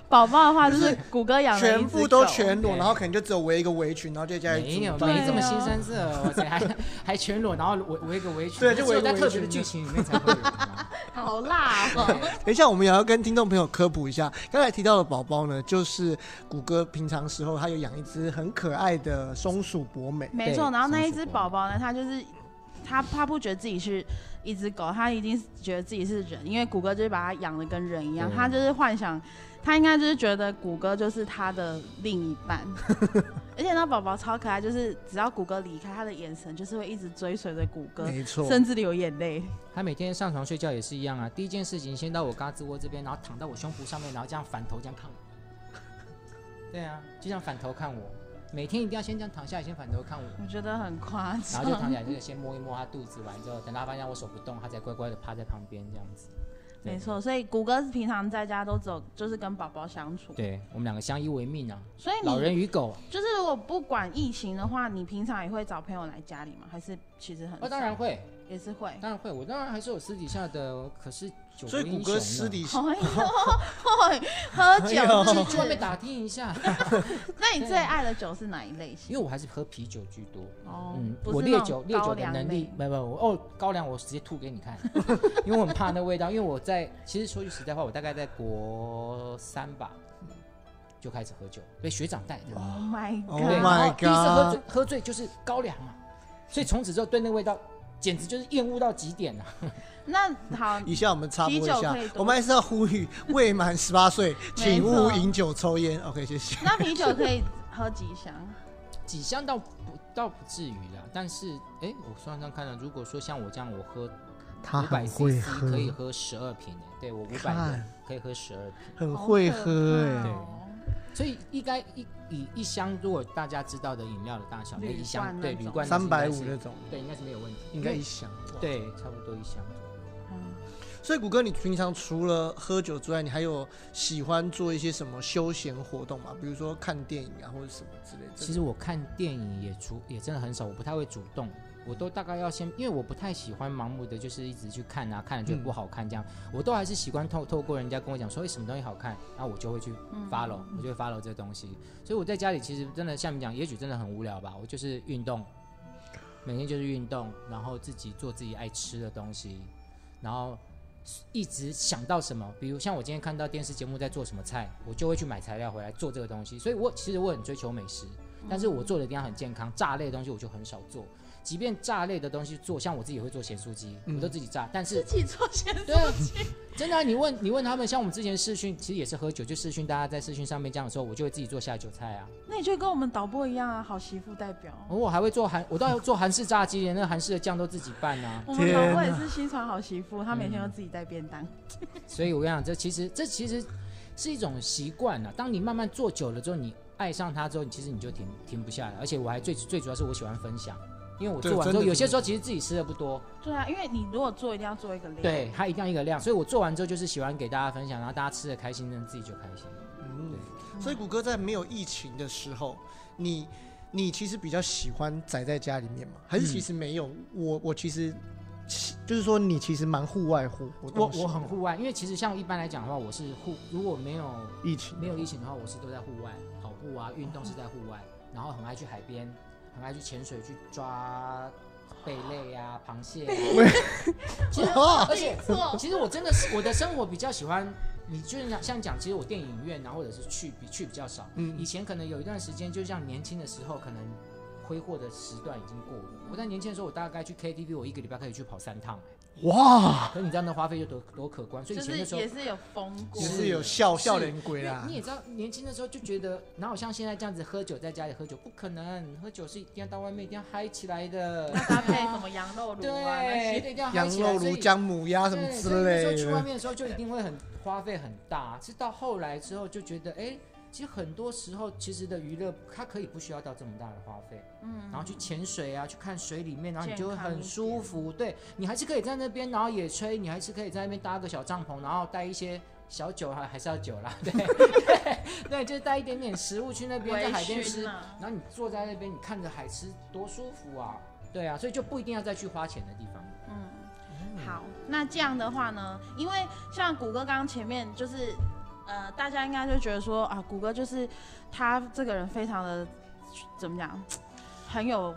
[SPEAKER 2] 宝宝的话就是谷歌养
[SPEAKER 1] 全部都全裸，然后可能就只有围一个围裙，然后就在家里
[SPEAKER 3] 没有，没这么
[SPEAKER 2] 啊
[SPEAKER 3] 新三色，哇塞，还还全裸，然后围围一个围裙，
[SPEAKER 1] 对就围
[SPEAKER 3] 在特别
[SPEAKER 1] 围裙
[SPEAKER 3] 的剧情里面才会有。(laughs)
[SPEAKER 2] 好辣哦！(laughs)
[SPEAKER 1] 等一下，我们也要跟听众朋友科普一下，刚才提到的宝宝呢，就是谷歌平常时候他有养一只很可爱的松鼠博美，
[SPEAKER 2] 没错，然后那一只宝宝呢，它就是它它不觉得自己是一只狗，它一定是觉得自己是人，因为谷歌就是把它养的跟人一样，
[SPEAKER 3] 对
[SPEAKER 2] 它就是幻想，它应该就是觉得谷歌就是他的另一半，(laughs) 而且那宝宝超可爱，就是只要谷歌离开，他的眼神就是会一直追随着谷歌，
[SPEAKER 1] 没错，
[SPEAKER 2] 甚至流眼泪。
[SPEAKER 3] 他每天上床睡觉也是一样啊，第一件事情先到我嘎吱窝这边，然后躺到我胸脯上面，然后这样反头这样看我。对啊，就像反头看我，每天一定要先这样躺下来，先反头看我，
[SPEAKER 2] 我觉得很夸张
[SPEAKER 3] 然
[SPEAKER 2] 张
[SPEAKER 3] 后就躺下来，这个先摸一摸他肚子，完之后等他发现我手不动，他才乖乖的趴在旁边这样子。对
[SPEAKER 2] 没错，所以谷歌平常在家都走就是跟宝宝相处，
[SPEAKER 3] 对我们两个相依为命啊，
[SPEAKER 2] 所以
[SPEAKER 3] 老人与狗。
[SPEAKER 2] 就是如果不管疫情的话，你平常也会找朋友来家里吗？还是其实很
[SPEAKER 3] 哦，当然会，
[SPEAKER 2] 也是会。
[SPEAKER 3] 当然会，我当然还是有私底下的，可是九
[SPEAKER 1] 所以谷歌私底 (laughs) 下
[SPEAKER 2] 哎呦，会 (laughs) 喝酒
[SPEAKER 3] 去外面？打听一下，(laughs)
[SPEAKER 2] 那你最爱的酒是哪一类型因？
[SPEAKER 3] 为我还是喝啤酒居多。
[SPEAKER 2] 哦
[SPEAKER 3] 嗯，，我烈酒烈酒的能力，没有没有，我哦高粱我直接吐给你看，因为我很怕那味道。因为我在其实说句实在话，我大概在国三吧就开始喝酒，被学长带的。
[SPEAKER 2] Oh my
[SPEAKER 1] Oh
[SPEAKER 2] god！
[SPEAKER 3] 对
[SPEAKER 1] ，my
[SPEAKER 3] god！第一次喝醉喝醉就是高粱嘛，所以从此之后对那味道简直就是厌恶到极点啊。(laughs)
[SPEAKER 2] 那好，(laughs)
[SPEAKER 1] 以下我们插播一下我们还是要呼吁未满十八岁，请勿
[SPEAKER 2] 错
[SPEAKER 1] 饮酒抽烟。OK，谢谢。
[SPEAKER 2] 那啤酒可以喝几箱？(laughs)
[SPEAKER 3] 几箱倒不倒不至于啦，但是哎，我算算看了，如果说像我这样，我喝
[SPEAKER 1] 他
[SPEAKER 3] 五百
[SPEAKER 1] 很会
[SPEAKER 3] CC
[SPEAKER 1] 喝，
[SPEAKER 3] 可以喝十二瓶诶，对我五百的可以喝十二瓶。
[SPEAKER 1] 很会喝哎、
[SPEAKER 3] 所以应该一以一箱，如果大家知道的饮料的大小，那
[SPEAKER 2] 铝
[SPEAKER 3] 一箱对铝罐
[SPEAKER 1] 三百五那种，
[SPEAKER 3] 对，应该是没有问题，
[SPEAKER 1] 应该一箱。
[SPEAKER 3] 对，差不多一箱。
[SPEAKER 2] 嗯
[SPEAKER 1] 所以谷歌，你平常除了喝酒之外，你还有喜欢做一些什么休闲活动吗？比如说看电影啊，或者什么之类的。
[SPEAKER 3] 其实我看电影也除也真的很少，我不太会主动，我都大概要先，因为我不太喜欢盲目的就是一直去看啊，看了觉得不好看这样，我都还是习惯透透过人家跟我讲说，哎，什么东西好看，然后我就会去
[SPEAKER 2] 嗯
[SPEAKER 3] follow，、我就会 follow 这个东西。所以我在家里其实真的像你讲，也许真的很无聊吧，我就是运动，每天就是运动，然后自己做自己爱吃的东西，然后一直想到什么，比如像我今天看到电视节目在做什么菜，我就会去买材料回来做这个东西。所以我其实我很追求美食，但是我做的一定要很健康，炸类的东西我就很少做。即便炸类的东西做，像我自己也会做咸酥鸡，
[SPEAKER 1] 嗯
[SPEAKER 3] 我都自己炸，但是
[SPEAKER 2] 自
[SPEAKER 3] 是
[SPEAKER 2] 己做咸
[SPEAKER 3] 酥鸡，真的啊、你问你问他们，像我们之前试训，其实也是喝酒，就试训大家在试训上面这样的时候，我就会自己做下酒菜啊。
[SPEAKER 2] 那你就跟我们导播一样啊，好媳妇代表。
[SPEAKER 3] 我还会做韩，我都要做韩式炸鸡，连那个韩式的酱都自己拌啊。(laughs)
[SPEAKER 2] 我们导播也是新传好媳妇，她每天都自己带便当。(laughs)
[SPEAKER 3] 所以我跟你讲，这其实这其实是一种习惯啊。当你慢慢做久了之后，你爱上它之后，其实你就停停不下来。而且我还最最主要是我喜欢分享，因因为我做完之后，有些时候其实自己吃的不多，
[SPEAKER 2] 对啊，因为你如果做一定要做一个量。
[SPEAKER 3] 对，它一定要一个量，所以我做完之后就是喜欢给大家分享，然后大家吃的开心，那自己就开心。
[SPEAKER 1] 嗯，所以谷歌在没有疫情的时候，你你其实比较喜欢宅在家里面吗？还是其实没有？我我其实就是说你其实蛮户外户
[SPEAKER 3] 我我很户外，因为其实像一般来讲的话，我是户如果没有
[SPEAKER 1] 疫情
[SPEAKER 3] 没有疫情的话，我是都在户外跑步啊，运动是在户外，然后很爱去海边，很爱去潜水去抓贝类啊、螃蟹、啊。其实 (laughs)
[SPEAKER 1] 哦
[SPEAKER 3] 而且其实我真的是我的生活比较喜欢，你就是像像讲，其实我电影院啊，或者是去比去比较少。
[SPEAKER 1] 嗯
[SPEAKER 3] 以前可能有一段时间，就像年轻的时候，可能挥霍的时段已经过了。我在年轻的时候，我大概去 KTV，我一个礼拜可以去跑三趟、欸，
[SPEAKER 1] 哇，
[SPEAKER 3] 可你这样的花费有多多可观，所以以前的时候
[SPEAKER 2] 就是也是有疯过
[SPEAKER 1] 也。
[SPEAKER 3] 是
[SPEAKER 1] 是有笑笑脸鬼啦
[SPEAKER 3] 你。也知道，年轻的时候就觉得哪有像现在这样子喝酒，在家里喝酒不可能，喝酒是一定要到外面一定要嗨起来的，
[SPEAKER 2] 那搭配什么羊肉
[SPEAKER 3] 对，
[SPEAKER 2] 炉啊那些，
[SPEAKER 3] 一定要嗨
[SPEAKER 1] 羊
[SPEAKER 3] 起来。
[SPEAKER 1] 肉炉、
[SPEAKER 3] 所以
[SPEAKER 1] 姜母鸭什么
[SPEAKER 3] 对，
[SPEAKER 1] 之
[SPEAKER 3] 所以那时候去外。面的时候就一定会很花费很大，是到后来之后就觉得，哎，其实很多时候其实的娱乐它可以不需要到这么大的花费，
[SPEAKER 2] 嗯，
[SPEAKER 3] 然后去潜水啊，去看水里面，然后你就会很舒服，对你还是可以在那边，然后野炊，你还是可以在那边搭个小帐篷，然后带一些。小酒还还是要酒啦，(laughs) 对对对，就是带一点点食物去那边，在海边吃，然后你坐在那边，你看着海吃，多舒服啊！对啊，所以就不一定要再去花钱的地方。
[SPEAKER 2] 嗯，好，那这样的话呢，因为像谷歌刚刚前面就是，呃，大家应该就觉得说啊，谷歌就是他这个人非常的怎么讲，(tsk) 很有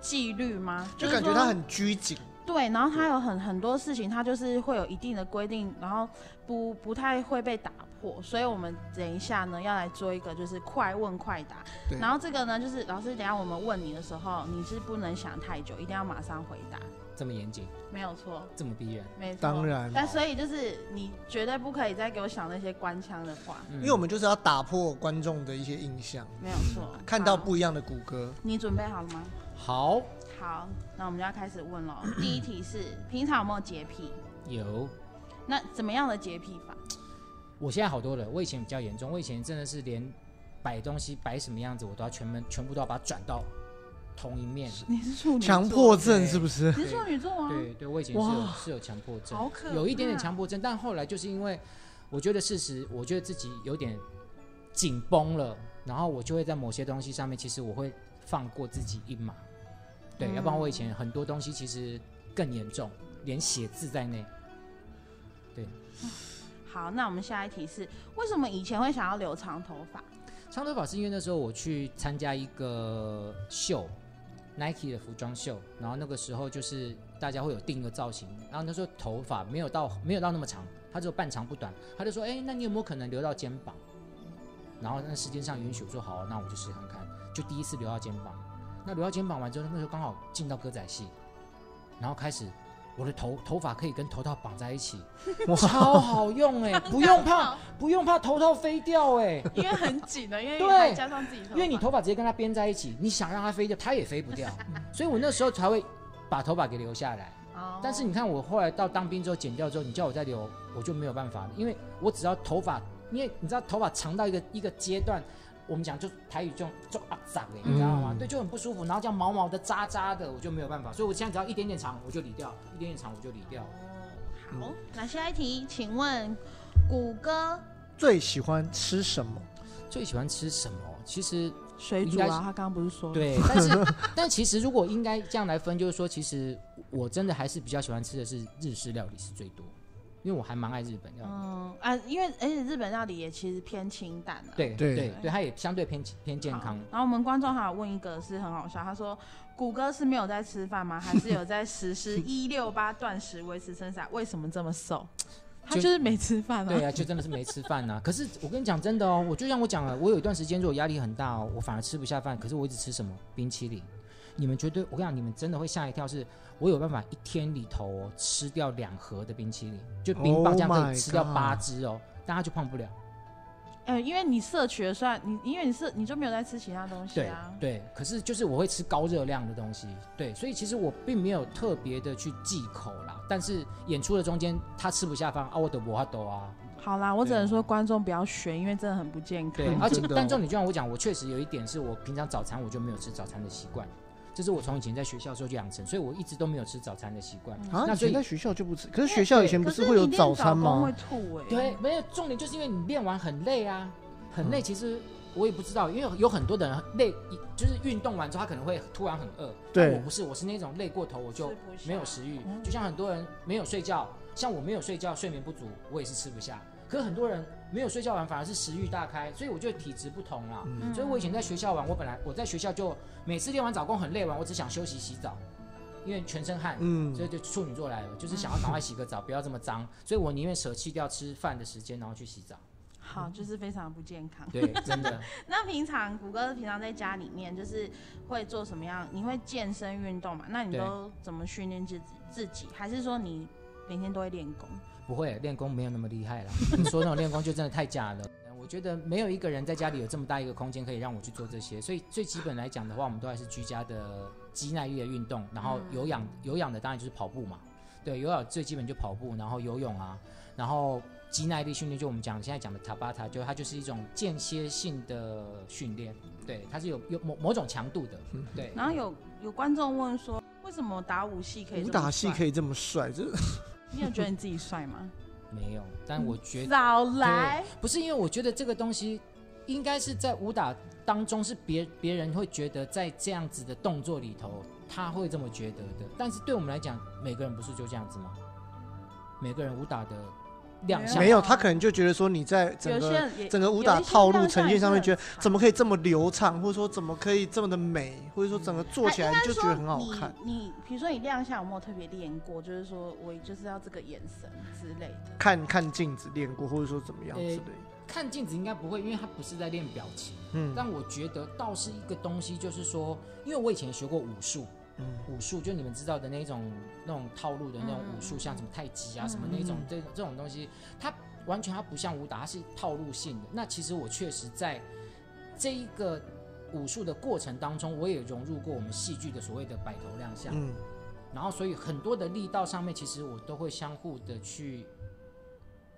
[SPEAKER 2] 纪律吗？
[SPEAKER 1] 就感觉他很拘谨，
[SPEAKER 2] 对，然后他有很很多事情，他就是会有一定的规定，然后不不太会被打破，所以我们等一下呢要来做一个就是快问快答，
[SPEAKER 1] 对。
[SPEAKER 2] 然后这个呢就是老师等一下我们问你的时候，你是不能想太久，一定要马上回答，
[SPEAKER 3] 这么严谨，
[SPEAKER 2] 没有错，
[SPEAKER 3] 这么逼人，
[SPEAKER 2] 没错。
[SPEAKER 1] 当然，
[SPEAKER 2] 但所以就是你绝对不可以再给我想那些官腔的话，
[SPEAKER 3] 因
[SPEAKER 1] 因为我们就是要打破观众的一些印象，
[SPEAKER 2] 没有错。
[SPEAKER 1] 看到，不一样的谷歌。
[SPEAKER 2] 你准备好了吗？
[SPEAKER 3] 好
[SPEAKER 2] 好，那我们就要开始问了。第一题是平常有没有洁癖？
[SPEAKER 3] 有。
[SPEAKER 2] 那怎么样的洁癖法？
[SPEAKER 3] 我现在好多了，我以前比较严重，我以前真的是连摆东西摆什么样子，我都要全门全部都要把它转到同一面。
[SPEAKER 2] 你是处女座
[SPEAKER 1] 强迫症是不是？
[SPEAKER 2] 你是处女座吗？
[SPEAKER 3] 对对，我以前是有是有强迫症，
[SPEAKER 2] 好可
[SPEAKER 3] 有一点点强迫症，但后来就是因为我觉得事实，我觉得自己有点紧绷了，然后我就会在某些东西上面，其实我会放过自己一马。对，
[SPEAKER 2] 嗯
[SPEAKER 3] 要不然我以前很多东西其实更严重，连写字在内。
[SPEAKER 2] 对 (sighs) 好，那我们下一题是为什么以前会想要留长头发？
[SPEAKER 3] 长头发是因为那时候我去参加一个秀，Nike 的服装秀，然后那个时候就是大家会有定一个造型，然后那时候头发没有到没有到那么长，他只有半长不短，他就说，哎，那你有没有可能留到肩膀？然后那时间上允许，我说好、那我就试看看，就第一次留到肩膀。那留到肩膀完之后，那时候刚好进到歌仔戏，然后开始我的头头发可以跟头套绑在一起，(laughs) 超好用哎、(laughs) 不用怕，不用怕头套飞掉哎、
[SPEAKER 2] 因为很紧的，因为
[SPEAKER 3] 对。
[SPEAKER 2] 加上自己头，
[SPEAKER 3] 因为你头发直接跟它编在一起，你想让它飞掉，它也飞不掉，(laughs) 所以我那时候才会把头发给留下来。
[SPEAKER 2] 哦，
[SPEAKER 3] 但是你看，我后来到当兵之后剪掉之后，你叫我再留，我就没有办法了，因为我只要头发，因为你知道头发长到一个一个阶段，我们讲就台语就就啊长哎，你知道吗？
[SPEAKER 1] 嗯
[SPEAKER 3] 对，就很不舒服，然后这样毛毛的渣渣的，我就没有办法，所以我现在只要一点点长我就理掉，一点点长我就理掉。
[SPEAKER 2] 哦，好，那下一题，请问谷歌
[SPEAKER 1] 最喜欢吃什么？
[SPEAKER 3] 最喜欢吃什么？其实
[SPEAKER 2] 水
[SPEAKER 3] 煮啊
[SPEAKER 2] 他刚刚不是说，
[SPEAKER 3] 对，但是 (laughs) 但其实如果应该这样来分，就是说，其实我真的还是比较喜欢吃的是日式料理是最多，因为我还蛮爱日本料理。
[SPEAKER 2] 嗯啊，因为而且日本料理也其实偏清淡啊。
[SPEAKER 3] 对
[SPEAKER 1] 对
[SPEAKER 3] 对对，它也相对偏偏健康。
[SPEAKER 2] 然后我们观众还有问一个是很好笑，他说谷歌是没有在吃饭吗？还是有在实施 (laughs) 一六八断食维持身材？为什么这么瘦？他
[SPEAKER 3] 就
[SPEAKER 2] 就是没吃饭啊。
[SPEAKER 3] 对啊，就真的是没吃饭呐、可是我跟你讲真的哦，我就像我讲了，我有一段时间如果压力很大哦，我反而吃不下饭，可是我一直吃什么冰淇淋。你们绝对，我跟你讲，你们真的会吓一跳是，我有办法一天里头哦吃掉两盒的冰淇淋，就冰棒
[SPEAKER 1] Oh
[SPEAKER 3] 这样可以吃掉八只哦，但它就胖不了。
[SPEAKER 2] 呃，因为你摄取了算你，因为你是你就没有在吃其他东西
[SPEAKER 3] 对
[SPEAKER 2] 啊。
[SPEAKER 3] 对，可是就是我会吃高热量的东西，对，所以其实我并没有特别的去忌口啦。但是演出的中间他吃不下饭啊，我的我哈抖啊，
[SPEAKER 2] 好啦，我只能说观众不要学，因为真的很不健康。
[SPEAKER 3] 对，而且但重点就像我讲，我确实有一点是我平常早餐我就没有吃早餐的习惯，这是我从以前在学校的时候就养成，所以我一直都没有吃早餐的习惯。
[SPEAKER 1] 啊，
[SPEAKER 3] 那所以
[SPEAKER 1] 在学校就不吃，可是学校以前不
[SPEAKER 2] 是
[SPEAKER 1] 会有早餐吗
[SPEAKER 2] 功会？吐哎、
[SPEAKER 3] 对，没有重点就是因为你练完很累啊，很累。
[SPEAKER 1] 嗯
[SPEAKER 3] 其实我也不知道，因为有很多的人累，就是运动完之后他可能会突然很饿。
[SPEAKER 1] 对
[SPEAKER 3] 我不是，我是那种累过头我就没有食欲
[SPEAKER 2] 嗯。
[SPEAKER 3] 就像很多人没有睡觉，像我没有睡觉，睡眠不足，我也是吃不下。可是很多人没有睡觉完反而是食欲大开，所以我觉得体质不同啦。
[SPEAKER 1] 嗯
[SPEAKER 3] 所以我以前在学校玩，我本来我在学校就每次练完早功很累完，我只想休息洗澡，因为全身汗。
[SPEAKER 1] 嗯
[SPEAKER 3] 所以就处女座来了，就是想要赶快洗个澡，不要这么脏，所以我宁愿舍弃掉吃饭的时间，然后去洗澡。
[SPEAKER 2] 好，就是非常不健康。
[SPEAKER 3] 对，真的。(laughs)
[SPEAKER 2] 那平常谷歌平常在家里面就是会做什么样？你会健身运动嘛？那你都怎么训练自己自己？还是说你每天都会练功？
[SPEAKER 3] 不会，练功没有那么厉害了。(laughs) 你说那种练功就真的太假了。我觉得没有一个人在家里有这么大一个空间可以让我去做这些，所以最基本来讲的话，我们都还是居家的肌耐力的运动，然后有氧有氧的当然就是跑步嘛。对，有氧最基本就跑步，然后游泳啊，然后肌耐力训练就我们讲现在讲的塔巴塔，就它就是一种间歇性的训练，对，它是有有某某种强度的，(laughs) 对。
[SPEAKER 2] 然后有有观众问说，为什么打武戏可以？
[SPEAKER 1] 武打戏可
[SPEAKER 2] 以？
[SPEAKER 1] 以这么帅，这
[SPEAKER 2] 你有觉得你自己帅吗？(laughs)
[SPEAKER 3] 没有，但我觉得 (laughs)
[SPEAKER 2] 早来，
[SPEAKER 3] 不是因为我觉得这个东西应该是在武打当中是别别人会觉得在这样子的动作里头他会这么觉得的，但是对我们来讲，每个人不是就这样子吗？每个人武打的亮相
[SPEAKER 1] 没有，他可能就觉得说你在整个整个武打套路呈现上面，觉得怎么可以这么流畅，或者说怎么可以这么的美，或者说整个做起来就觉得很好看。
[SPEAKER 2] 你你比如说你亮相有没有特别练过？就是说我就是要这个眼神之类的。
[SPEAKER 1] 看看镜子练过，或者说怎么样之类的。
[SPEAKER 3] 看镜子应该不会，因为他不是在练表情。
[SPEAKER 1] 嗯
[SPEAKER 3] 但我觉得倒是一个东西，就是说，因为我以前学过武术，
[SPEAKER 1] 嗯
[SPEAKER 3] 武术就你们知道的那种那种套路的那种武术，
[SPEAKER 2] 嗯。
[SPEAKER 3] 像什么太极啊、
[SPEAKER 2] 嗯
[SPEAKER 3] 什么那种这这种东西，它完全它不像武打，它是套路性的。那其实我确实在这一个武术的过程当中，我也融入过我们戏剧的所谓的摆头亮相，
[SPEAKER 1] 嗯。
[SPEAKER 3] 然后所以很多的力道上面，其实我都会相互的去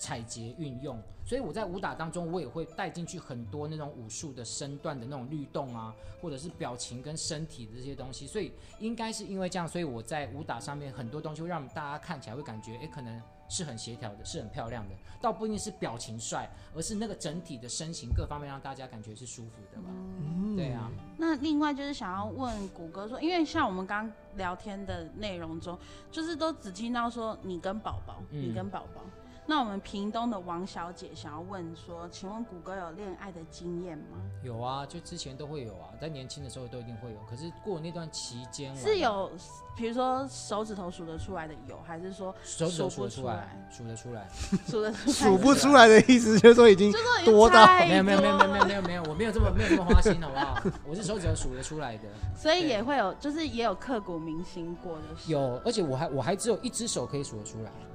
[SPEAKER 3] 采撷运用，所以我在武打当中，我也会带进去很多那种武术的身段的那种律动啊，或者是表情跟身体的这些东西，所以应该是因为这样，所以我在武打上面很多东西会让大家看起来会感觉，哎，可能是很协调的，是很漂亮的，倒不一定是表情帅，而是那个整体的身形各方面让大家感觉是舒服的吧？
[SPEAKER 1] 嗯。
[SPEAKER 3] 对啊，
[SPEAKER 2] 那另外就是想要问谷歌说，因为像我们刚刚聊天的内容中，就是都只听到说你跟宝宝，
[SPEAKER 3] 嗯。
[SPEAKER 2] 你跟宝宝。那我们屏东的王小姐想要问说，请问谷歌有恋爱的经验吗？
[SPEAKER 3] 有啊，就之前都会有啊，在年轻的时候都一定会有，可是过那段期间
[SPEAKER 2] 是有，比如说手指头数得出来的有，还是说
[SPEAKER 3] 手指头
[SPEAKER 2] 数不出
[SPEAKER 3] 数得出来
[SPEAKER 2] 来，
[SPEAKER 3] 数得出来。
[SPEAKER 2] 数得出？(laughs)
[SPEAKER 1] 数不出来的意思就是说已经多到
[SPEAKER 3] 没有没有没有没有没有没有没有，我没有这么没有这么花心，好不好？我是手指头数得出来的，(laughs)
[SPEAKER 2] 所以也会有，就是也有刻骨铭心过的。
[SPEAKER 3] 有，而且我还我还只有一只手可以数得出来，确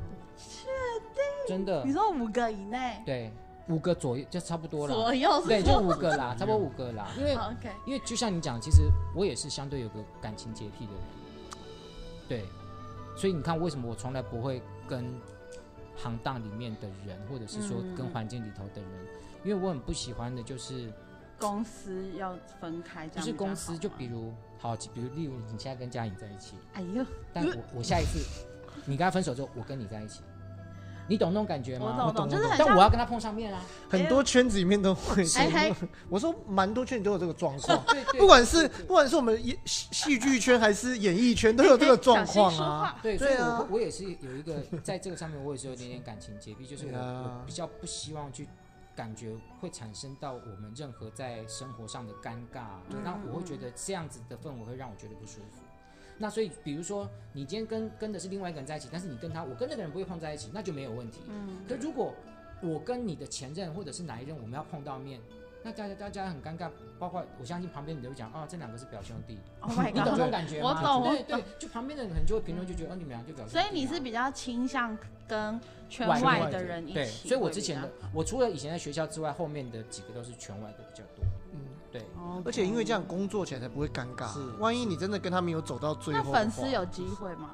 [SPEAKER 3] 定？真的。
[SPEAKER 2] 你，说五个以内？
[SPEAKER 3] 对，五个左右就差不多了，
[SPEAKER 2] 左右是
[SPEAKER 3] 对，就五个啦，(laughs) 差不多五个啦，因为
[SPEAKER 2] OK，
[SPEAKER 3] 因为就像你讲，其实我也是相对有个感情洁癖的人，对，所以你看为什么我从来不会跟行当里面的人，或者是说
[SPEAKER 2] 嗯。
[SPEAKER 3] 跟环境里头的人，因为我很不喜欢的就是
[SPEAKER 2] 公司要分开，这
[SPEAKER 3] 不
[SPEAKER 2] 样比较
[SPEAKER 3] 是公司，
[SPEAKER 2] 吗
[SPEAKER 3] 就比如好，比如例如你现在跟嘉颖在一起，
[SPEAKER 2] 哎呦，
[SPEAKER 3] 但我我下一次你跟他分手之后，我跟你在一起，你懂那种感觉吗？
[SPEAKER 2] 我懂我懂，
[SPEAKER 1] 懂
[SPEAKER 2] 就是很
[SPEAKER 3] 但我要跟他碰上面啊，
[SPEAKER 1] 很多圈子里面都会。
[SPEAKER 2] 哎，
[SPEAKER 1] 我说蛮多圈子都有这个状况，(laughs)
[SPEAKER 3] 对对，
[SPEAKER 1] 不管是不管是我们演戏戏剧圈还是演艺圈，都有这个状况啊。
[SPEAKER 3] 对，所以
[SPEAKER 1] 啊
[SPEAKER 3] 我我也是有一个在这个上面，我也是有一点点感情洁癖，就是我
[SPEAKER 1] 啊
[SPEAKER 3] 我比较不希望去感觉会产生到我们任何在生活上的尴尬，
[SPEAKER 2] 嗯
[SPEAKER 3] 那我会觉得这样子的氛围会让我觉得不舒服。那所以，比如说你今天跟跟的是另外一个人在一起，但是你跟他，我跟那个人不会碰在一起，那就没有问题。
[SPEAKER 2] 嗯，
[SPEAKER 3] 可如果我跟你的前任或者是哪一任我们要碰到面，那大家大家很尴尬，包括我相信旁边你都会讲啊，这两个是表兄弟
[SPEAKER 2] ，Oh my (laughs)
[SPEAKER 3] 你懂这种感觉吗？
[SPEAKER 2] 我懂
[SPEAKER 3] 对对，就旁边的人可能就会评论，就觉得哦，你们俩就表兄弟啊。
[SPEAKER 2] 所以你是比较倾向跟圈
[SPEAKER 3] 外
[SPEAKER 1] 的
[SPEAKER 2] 的人一起
[SPEAKER 3] 对，所以我之前的我除了以前在学校之外，后面的几个都是圈外的比较多。
[SPEAKER 1] 嗯，
[SPEAKER 3] 对，
[SPEAKER 2] 哦，
[SPEAKER 1] 而且因为这样工作起来才不会尴尬
[SPEAKER 3] 是。
[SPEAKER 1] 万一你真的跟他没有走到最
[SPEAKER 2] 那
[SPEAKER 1] 后的话，
[SPEAKER 2] 粉丝有机会吗？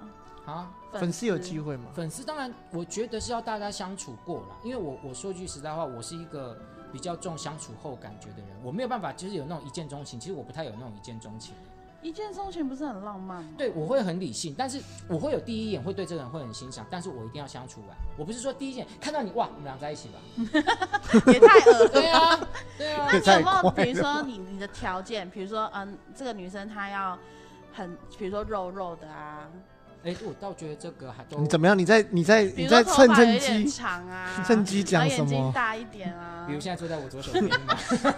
[SPEAKER 3] 啊，
[SPEAKER 1] 粉丝有机会吗？
[SPEAKER 3] 粉丝当然我觉得是要大家相处过啦，因为我我说句实在话，我是一个比较重相处后感觉的人，我没有办法就是有那种一见钟情，其实我不太有那种一见钟情。
[SPEAKER 2] 一见钟情不是很浪漫吗？
[SPEAKER 3] 对，我会很理性，但是我会有第一眼会对这个人会很欣赏，但是我一定要相处完。我不是说第一眼看到你哇，我们俩在一起吧？(laughs)
[SPEAKER 2] 也太恶
[SPEAKER 3] 对啊，对啊
[SPEAKER 2] 那，你有没有，比如说你你的条件，比如说嗯，这个女生她要很，比如说肉肉的啊，
[SPEAKER 3] 哎，我倒觉得这个还都
[SPEAKER 1] 你怎么样？你在你在你在趁趁机，
[SPEAKER 2] 长啊，
[SPEAKER 1] 趁机讲什么
[SPEAKER 2] 大一点啊，
[SPEAKER 3] 比如现在坐在我左手边嘛，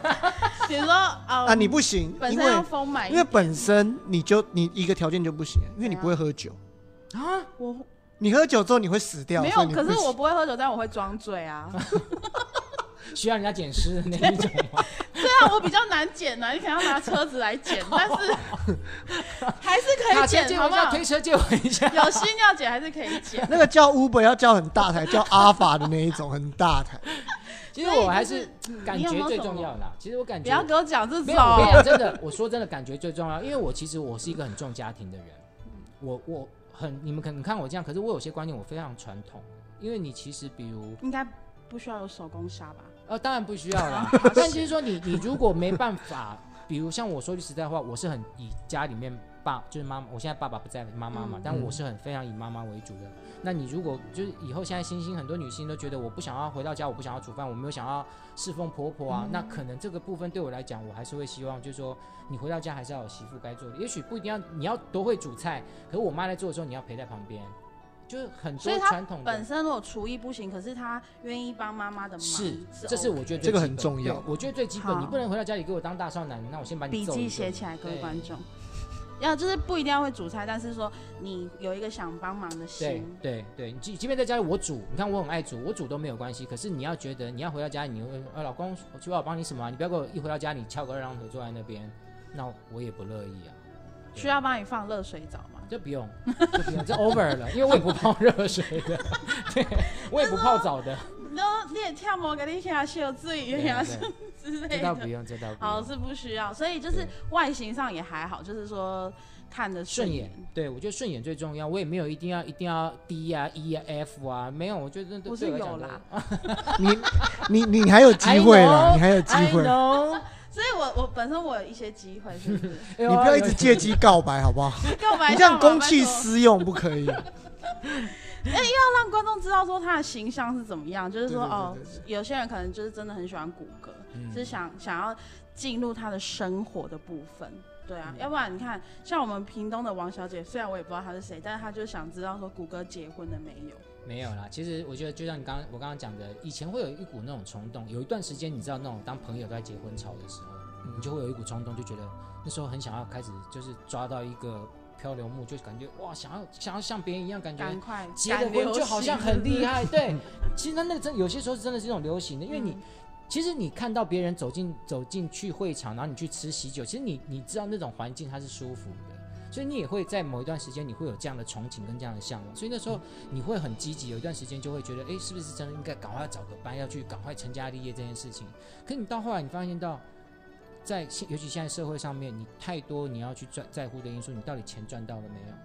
[SPEAKER 3] (laughs)
[SPEAKER 2] 比如说哦 (laughs)
[SPEAKER 1] 啊？你不行，因
[SPEAKER 2] 本身丰满，
[SPEAKER 1] 因为本身你就你一个条件就不行，因为你不会喝酒。
[SPEAKER 3] 啊，
[SPEAKER 2] 我
[SPEAKER 1] 你喝酒之后你会死掉，
[SPEAKER 2] 没有，可是我不会喝酒，但我会装醉啊。(laughs)
[SPEAKER 3] 需要人家捡尸的那一种吗？(laughs)
[SPEAKER 2] 对啊，我比较难捡啊，你可能要拿车子来捡，但是 (laughs) 还是可以捡，好不好？
[SPEAKER 3] 推车借我一下。(laughs)
[SPEAKER 2] 有心要捡还是可以捡。
[SPEAKER 1] 那个叫 Uber 要叫很大台，叫阿法的那一种很大台。
[SPEAKER 3] 其实我还是感觉最重要啦。其实我感觉
[SPEAKER 2] 不要给我讲这种
[SPEAKER 3] 没有，我跟你讲真的，我说真的，感觉最重要，因为我其实我是一个很重家庭的人，我我很你们可能看我这样，可是我有些观念我非常传统，因为你其实比如
[SPEAKER 2] 应该不需要有手工纱吧？
[SPEAKER 3] 呃，当然不需要啦，(laughs) 但就是说你你如果没办法，比如像我说句实在话，我是很以家里面爸就是妈妈，我现在爸爸不在妈妈嘛，
[SPEAKER 2] 嗯。
[SPEAKER 3] 但我是很非常以妈妈为主的。那你如果就是以后现在新兴很多女性都觉得我不想要回到家，我不想要煮饭，我没有想要侍奉婆婆啊，那可能这个部分对我来讲，我还是会希望就是说你回到家还是要有媳妇该做的，也许不一定要你要多会煮菜，可是我妈在做的时候你要陪在旁边，就是很多传统的
[SPEAKER 2] 本。身如果厨艺不行，可是他愿意帮妈妈的忙，
[SPEAKER 3] 是，这是我觉得
[SPEAKER 1] 这个很重要
[SPEAKER 3] 我觉得最基本，你不能回到家里给我当大少奶，那我先把你
[SPEAKER 2] 笔记写起来，各位观众。要就是不一定要会煮菜，但是说你有一个想帮忙的
[SPEAKER 3] 对
[SPEAKER 2] 心，
[SPEAKER 3] 对对，你即即便在家里我煮，你看我很爱煮，我煮都没有关系。可是你要觉得你要回到家，你会呃老公，我需要我帮你什么啊、你不要给我一回到家你翘个二郎腿坐在那边，那我也不乐意啊。
[SPEAKER 2] 需要帮你放热水澡吗？
[SPEAKER 3] 就不用，就不用，这 over 了，因为我也不泡热水的，对我也不泡澡的，
[SPEAKER 2] 然后你也跳模给你下秀自己
[SPEAKER 3] 对啊
[SPEAKER 2] 下
[SPEAKER 3] 对
[SPEAKER 2] 之类的。
[SPEAKER 3] 这倒不用，这倒不用。
[SPEAKER 2] 好是不需要，所以就是外形上也还好，就是说看得眼
[SPEAKER 3] 顺眼。，对我觉得顺眼最重要。我也没有一定要一定要 D 啊、E 啊、F 啊，没有，我觉得这
[SPEAKER 2] 我是有啦 (laughs)
[SPEAKER 1] 你你你还有机会
[SPEAKER 3] ，know，
[SPEAKER 1] 你还有机
[SPEAKER 3] I
[SPEAKER 1] 会。
[SPEAKER 2] 所以我我本身我有一些机会，是不是？
[SPEAKER 3] 你 (laughs)
[SPEAKER 1] 你不要一直借机告白好不好？
[SPEAKER 2] 告白
[SPEAKER 1] 你这样公器私用不可以。(laughs)
[SPEAKER 2] 要让观众知道说他的形象是怎么样，就是说哦有些人可能就是真的很喜欢骨骼，
[SPEAKER 3] 嗯
[SPEAKER 2] 是想想要进入他的生活的部分。对啊，
[SPEAKER 3] 嗯
[SPEAKER 2] 要不然你看，像我们屏东的王小姐，虽然我也不知道她是谁，但是她就想知道说谷歌结婚了没有？
[SPEAKER 3] 没有啦，其实我觉得就像你刚刚我刚刚讲的，以前会有一股那种冲动，有一段时间你知道那种当朋友都在结婚潮的时候，你就会有一股冲动，就觉得那时候很想要开始就是抓到一个漂流木，就感觉哇，想要想要像别人一样，感觉
[SPEAKER 2] 赶快
[SPEAKER 3] 结了婚就好像很厉害。对，其实那那个真有些时候真的是一种流行的，因为你。
[SPEAKER 2] 嗯
[SPEAKER 3] 其实你看到别人走进走进去会场，然后你去吃喜酒，其实你你知道那种环境它是舒服的，所以你也会在某一段时间你会有这样的憧憬跟这样的向往，所以那时候你会很积极，有一段时间就会觉得，哎，是不是真的应该赶快找个班，要去赶快成家立业这件事情？可你到后来你发现到，在现尤其现在社会上面，你太多你要去赚在乎的因素，你到底钱赚到了没有？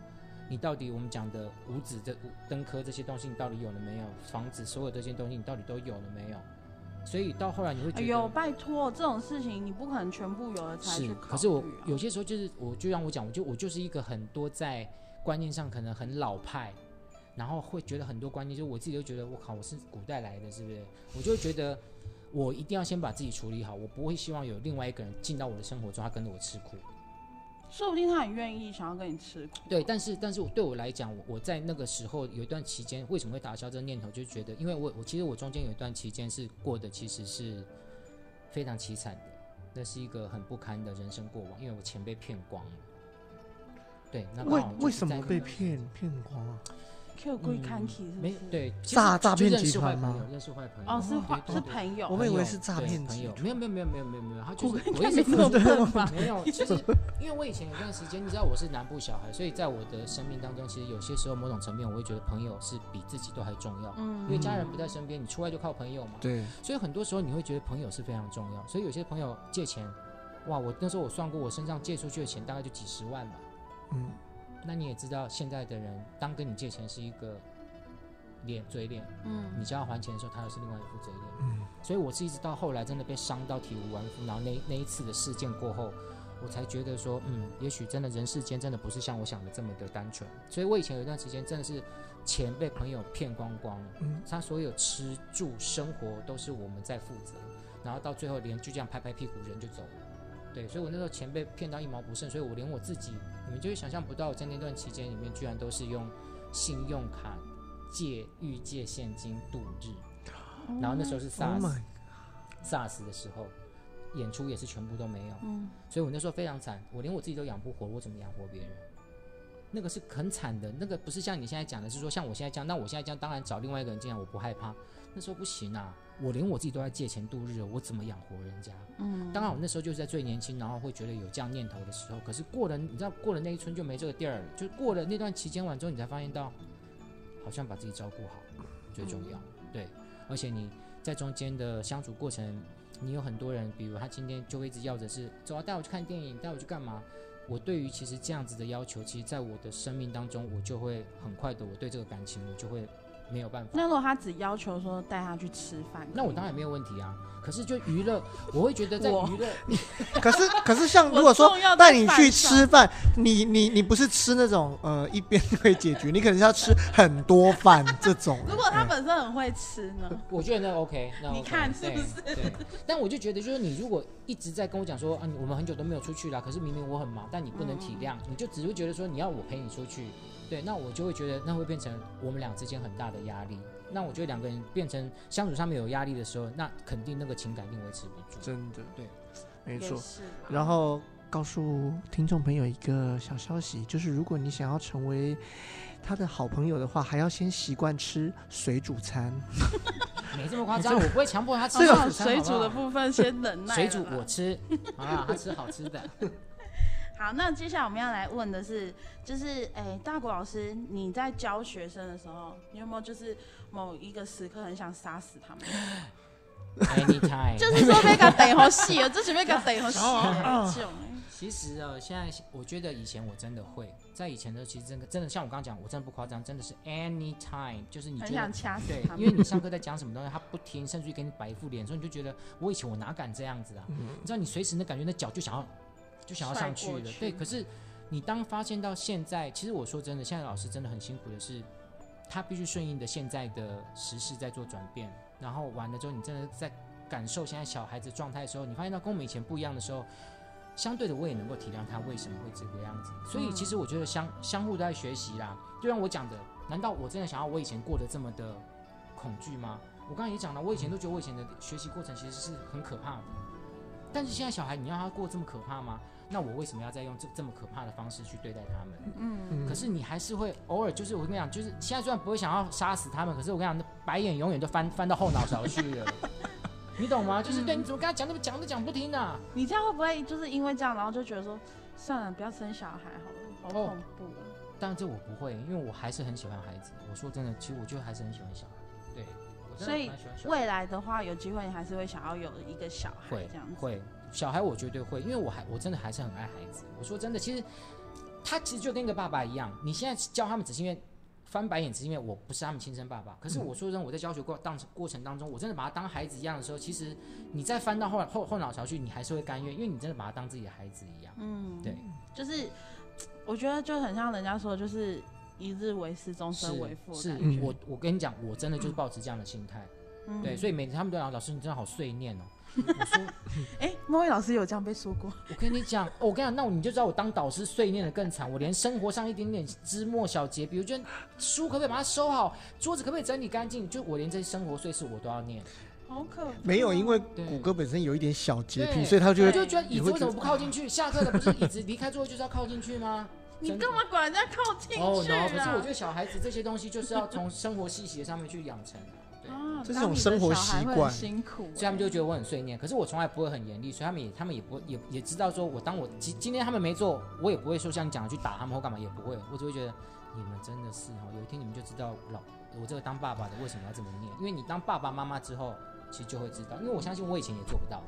[SPEAKER 3] 你到底我们讲的五子这灯科这些东西，你到底有了没有？房子所有这些东西，你到底都有了没有？所以到后来你会觉得，
[SPEAKER 2] 哎呦，拜托，这种事情你不可能全部有了才去
[SPEAKER 3] 是，
[SPEAKER 2] 考虑、啊。
[SPEAKER 3] 可是我有些时候就是，我就让我讲，我就我就是一个很多在观念上可能很老派，然后会觉得很多观念，就我自己都觉得我靠，我是古代来的，是不是？我就会觉得我一定要先把自己处理好，我不会希望有另外一个人进到我的生活中，他跟着我吃苦。
[SPEAKER 2] 说不定他很愿意想要跟你吃苦。
[SPEAKER 3] 对，但是但是对我来讲，我我在那个时候有一段期间，为什么会打消这个念头，就觉得，因为我我其实我中间有一段期间是过得其实是非常凄惨的，那是一个很不堪的人生过往，因为我钱被骗光了。对，那
[SPEAKER 1] 为为什么被骗骗光啊？
[SPEAKER 2] Q 贵看 key 是不是？
[SPEAKER 3] 没对
[SPEAKER 1] 诈诈骗
[SPEAKER 3] 就认识
[SPEAKER 1] 集团吗
[SPEAKER 3] 坏朋友认识坏朋友
[SPEAKER 2] 哦，是是朋友。
[SPEAKER 1] 我们以为是诈
[SPEAKER 3] 对
[SPEAKER 1] 骗集
[SPEAKER 3] 朋友，
[SPEAKER 1] 团
[SPEAKER 3] 没有没有没有没有没有没有，他就是
[SPEAKER 2] 我应
[SPEAKER 3] 我一直
[SPEAKER 2] 没这么笨吧？
[SPEAKER 3] 没有，其实因为我以前有段时间，你知道我是南部小孩，所以在我的生命当中，其实有些时候某种层面，我会觉得朋友是比自己都还重要。
[SPEAKER 2] 嗯
[SPEAKER 3] 因为家人不在身边，你出外就靠朋友嘛。
[SPEAKER 1] 对，
[SPEAKER 3] 所以很多时候你会觉得朋友是非常重要。所以有些朋友借钱，哇，我那时候我算过，我身上借出去的钱大概就几十万吧。
[SPEAKER 1] 嗯，
[SPEAKER 3] 那你也知道，现在的人当跟你借钱是一个脸嘴脸，
[SPEAKER 2] 嗯
[SPEAKER 3] 你叫他还钱的时候，他又是另外一副嘴脸。
[SPEAKER 1] 嗯，
[SPEAKER 3] 所以我是一直到后来真的被伤到体无完肤，然后那那一次的事件过后，我才觉得说，嗯，也许真的人世间真的不是像我想的这么的单纯。所以我以前有一段时间真的是钱被朋友骗光光，
[SPEAKER 1] 嗯
[SPEAKER 3] 他所有吃住生活都是我们在负责，然后到最后连就这样拍拍屁股人就走了。对，所以我那时候钱被骗到一毛不剩，所以我连我自己，你们就会想象不到，在那段期间里面，居然都是用信用卡借预借现金度日。然后那时候是
[SPEAKER 1] Oh
[SPEAKER 3] SARS、my，SARS 的时候，演出也是全部都没有，
[SPEAKER 2] 嗯，
[SPEAKER 3] 所以我那时候非常惨，我连我自己都养不活，我怎么养活别人？那个是很惨的，那个不是像你现在讲的，是说像我现在这样，那我现在这样当然找另外一个人进来，我不害怕。那时候不行啊，我连我自己都在借钱度日，我怎么养活人家？
[SPEAKER 2] 嗯，
[SPEAKER 3] 当然，我那时候就是在最年轻，然后会觉得有这样念头的时候。可是过了，你知道过了那一村就没这个地儿了，就过了那段期间完之后，你才发现到，好像把自己照顾好最重要。对，而且你在中间的相处过程，你有很多人，比如他今天就会一直要着是走啊，带我去看电影，带我去干嘛？我对于其实这样子的要求，其实在我的生命当中，我就会很快的，我对这个感情我就会没有办法。
[SPEAKER 2] 那如果他只要求说带他去吃饭，
[SPEAKER 3] 那我当然没有问题啊。可是就娱乐，我会觉得在娱乐，(laughs)
[SPEAKER 1] 可是可是像如果说带你去吃饭，你你你不是吃那种呃一边就可以解决，(laughs) 你可能是要吃很多饭这种。(laughs)
[SPEAKER 2] 如果他
[SPEAKER 1] 嗯
[SPEAKER 2] 本身很会吃呢？
[SPEAKER 3] 我觉得那 OK，那 OK,
[SPEAKER 2] 你看是不是
[SPEAKER 3] 对？但我就觉得，就是你如果一直在跟我讲说啊，我们很久都没有出去了，可是明明我很忙，但你不能体谅，你就只会觉得说你要我陪你出去，对，那我就会觉得那会变成我们俩之间很大的压力。那我觉得两个人变成相处上面有压力的时候，那肯定那个情感一定维持不住。
[SPEAKER 1] 真的，
[SPEAKER 3] 对，
[SPEAKER 1] 没错。然后告诉听众朋友一个小消息，就是如果你想要成为他的好朋友的话，还要先习惯吃水煮餐。(laughs)
[SPEAKER 3] 没这么夸张，我不会强迫他 (laughs) 吃
[SPEAKER 1] 这个
[SPEAKER 3] 水煮
[SPEAKER 2] 的部分先忍耐。
[SPEAKER 3] 水煮我吃，好啦，他吃好吃的。(laughs)
[SPEAKER 2] 好，那接下来我们要来问的是，就是诶、大国老师，你在教学生的时候，你有没有就是某一个时刻很想杀死他们
[SPEAKER 3] ？Anytime，(laughs)
[SPEAKER 2] 就是说被他逮好戏了，这前面给他逮好戏
[SPEAKER 1] 哦
[SPEAKER 2] 了，这种
[SPEAKER 3] 其实哦，现在我觉得以前我真的会，在以前的其实真的真的像我刚刚讲，我真的不夸张，真的是 anytime，就是你
[SPEAKER 2] 很
[SPEAKER 3] 觉得
[SPEAKER 2] 想掐死
[SPEAKER 3] 对
[SPEAKER 2] 他，们。
[SPEAKER 3] 因为你上课在讲什么东西，他不听，甚至于给你摆一副脸，所以你就觉得我以前我哪敢这样子啊？
[SPEAKER 1] 嗯
[SPEAKER 3] 你知道你随时那感觉那脚就想要就想要上去了，
[SPEAKER 2] 去
[SPEAKER 3] 对。可是你当发现到现在，其实我说真的，现在老师真的很辛苦的是，他必须顺应的现在的时事在做转变，然后完了之后，你真的在感受现在小孩子状态的时候，你发现到跟我们以前不一样的时候。相对的，我也能够体谅他为什么会这个样子，所以其实我觉得相相互都在学习啦。就像我讲的，难道我真的想要我以前过得这么的恐惧吗？我刚刚也讲了，我以前都觉得我以前的学习过程其实是很可怕的，但是现在小孩你让他过这么可怕吗？那我为什么要再用这这么可怕的方式去对待他们？
[SPEAKER 2] 嗯，
[SPEAKER 1] 嗯
[SPEAKER 3] 可是你还是会偶尔，就是我跟你讲，就是现在虽然不会想要杀死他们，可是我跟你讲，那白眼永远都翻翻到后脑勺去 (laughs) 了，你懂吗？就是对，你怎么跟他讲怎么讲都讲不听啊？
[SPEAKER 2] 你这样会不会就是因为这样，然后就觉得说，算了，不要生小孩好了，好
[SPEAKER 3] 哦
[SPEAKER 2] 恐怖哦。
[SPEAKER 3] 但这我不会，因为我还是很喜欢孩子。我说真的，其实我就还是很喜欢小孩。对，我真的
[SPEAKER 2] 所以
[SPEAKER 3] 蛮喜欢小孩
[SPEAKER 2] 未来的话，有机会你还是会想要有一个小孩
[SPEAKER 3] 会
[SPEAKER 2] 这样子。
[SPEAKER 3] 会，小孩我绝对会，因为我还我真的还是很爱孩子。我说真的，其实他其实就跟一个爸爸一样，你现在教他们只是因为翻白眼，只是因为我不是他们亲生爸爸。可是我说真的，我在教学过当过程当中，我真的把他当孩子一样的时候，其实你再翻到后后后脑勺去，你还是会甘愿，因为你真的把他当自己的孩子一样。
[SPEAKER 2] 嗯，
[SPEAKER 3] 对，
[SPEAKER 2] 就是我觉得就很像人家说，就是一日为师，终身为父的
[SPEAKER 3] 是。我我跟你讲，我真的就是抱持这样的心态。
[SPEAKER 2] 嗯
[SPEAKER 3] 对，所以每次他们都讲老师，你真的好碎念哦。(laughs) 我说
[SPEAKER 2] 哎，莫威老师有这样被说过，
[SPEAKER 3] 我跟你讲，哦我跟你讲，那你就知道我当导师碎念的更惨。我连生活上一点点枝末小节，比如就书可不可以把它收好，桌子可不可以整理干净，就我连这些生活碎事我都要念。
[SPEAKER 2] 好可怕
[SPEAKER 1] 没有，因为谷歌本身有一点小洁癖，所以他就
[SPEAKER 3] 就觉得椅子为什么不靠进去？下课的不是椅子离开座位就是要靠进去吗？
[SPEAKER 2] 你干嘛管人家靠进去啊？
[SPEAKER 3] 哦，然后可是我觉得小孩子这些东西就是要从生活细节上面去养成啊。对。
[SPEAKER 2] 啊，
[SPEAKER 1] 这是种生活习惯。
[SPEAKER 2] 辛苦欸，
[SPEAKER 3] 所以他们就觉得我很碎念，可是我从来不会很严厉，所以他们也他们也不会也也知道说我当我今今天他们没做，我也不会说像你讲的去打他们或干嘛，也不会，我只会觉得你们真的是哦，有一天你们就知道老我这个当爸爸的为什么要这么念，因为你当爸爸妈妈之后，其实就会知道，因为我相信我以前也做不到，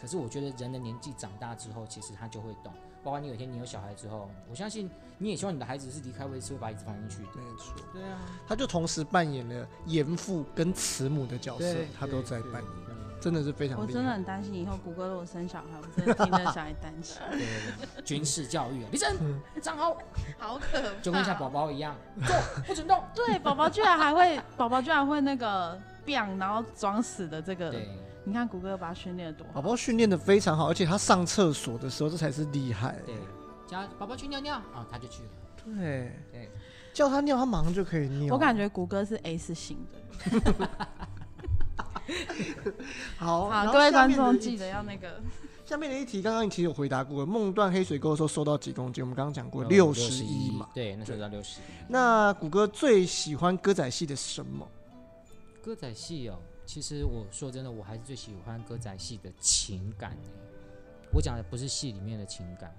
[SPEAKER 3] 可是我觉得人的年纪长大之后，其实他就会懂，包括你有一天你有小孩之后，我相信你也希望你的孩子是离开位是会把椅子放进去的，
[SPEAKER 1] 没错，
[SPEAKER 3] 对啊，
[SPEAKER 1] 他就同时扮演了严父跟慈母的角色，，他都在扮演。真的是非常
[SPEAKER 2] 我真的。很担心以后谷歌如果生小孩，我真的听着小孩担心，
[SPEAKER 3] 对 (laughs) 对对，军事教育啊，立正，站好，
[SPEAKER 2] 好可怕。
[SPEAKER 3] 就跟像宝宝一样，坐，(laughs) 不准动。
[SPEAKER 2] 对，宝宝居然还会，宝宝居然会那个 biang，然后装死的这个，
[SPEAKER 3] 对，
[SPEAKER 2] 你看谷歌把他训练的多好。
[SPEAKER 1] 宝宝训练的非常好，而且他上厕所的时候，这才是厉害。
[SPEAKER 3] 对，叫宝宝去尿尿啊，他就去了。
[SPEAKER 1] 对，
[SPEAKER 3] 对，
[SPEAKER 1] 叫他尿，他马上就可以尿。
[SPEAKER 2] 我感觉谷歌是 S 型的。(laughs)
[SPEAKER 1] 好，
[SPEAKER 2] 各位观众记得要那个。
[SPEAKER 1] 下面的一题，刚刚你其实有回答过，梦断黑水沟的时候瘦到几公斤？我们刚刚讲过
[SPEAKER 3] 哦
[SPEAKER 1] 六十一嘛。
[SPEAKER 3] 对，那时候到六十。
[SPEAKER 1] 那谷歌最喜欢歌仔戏的什么？
[SPEAKER 3] 歌仔戏哦，其实我说真的，我还是最喜欢歌仔戏的情感欸我讲的不是戏里面的情感，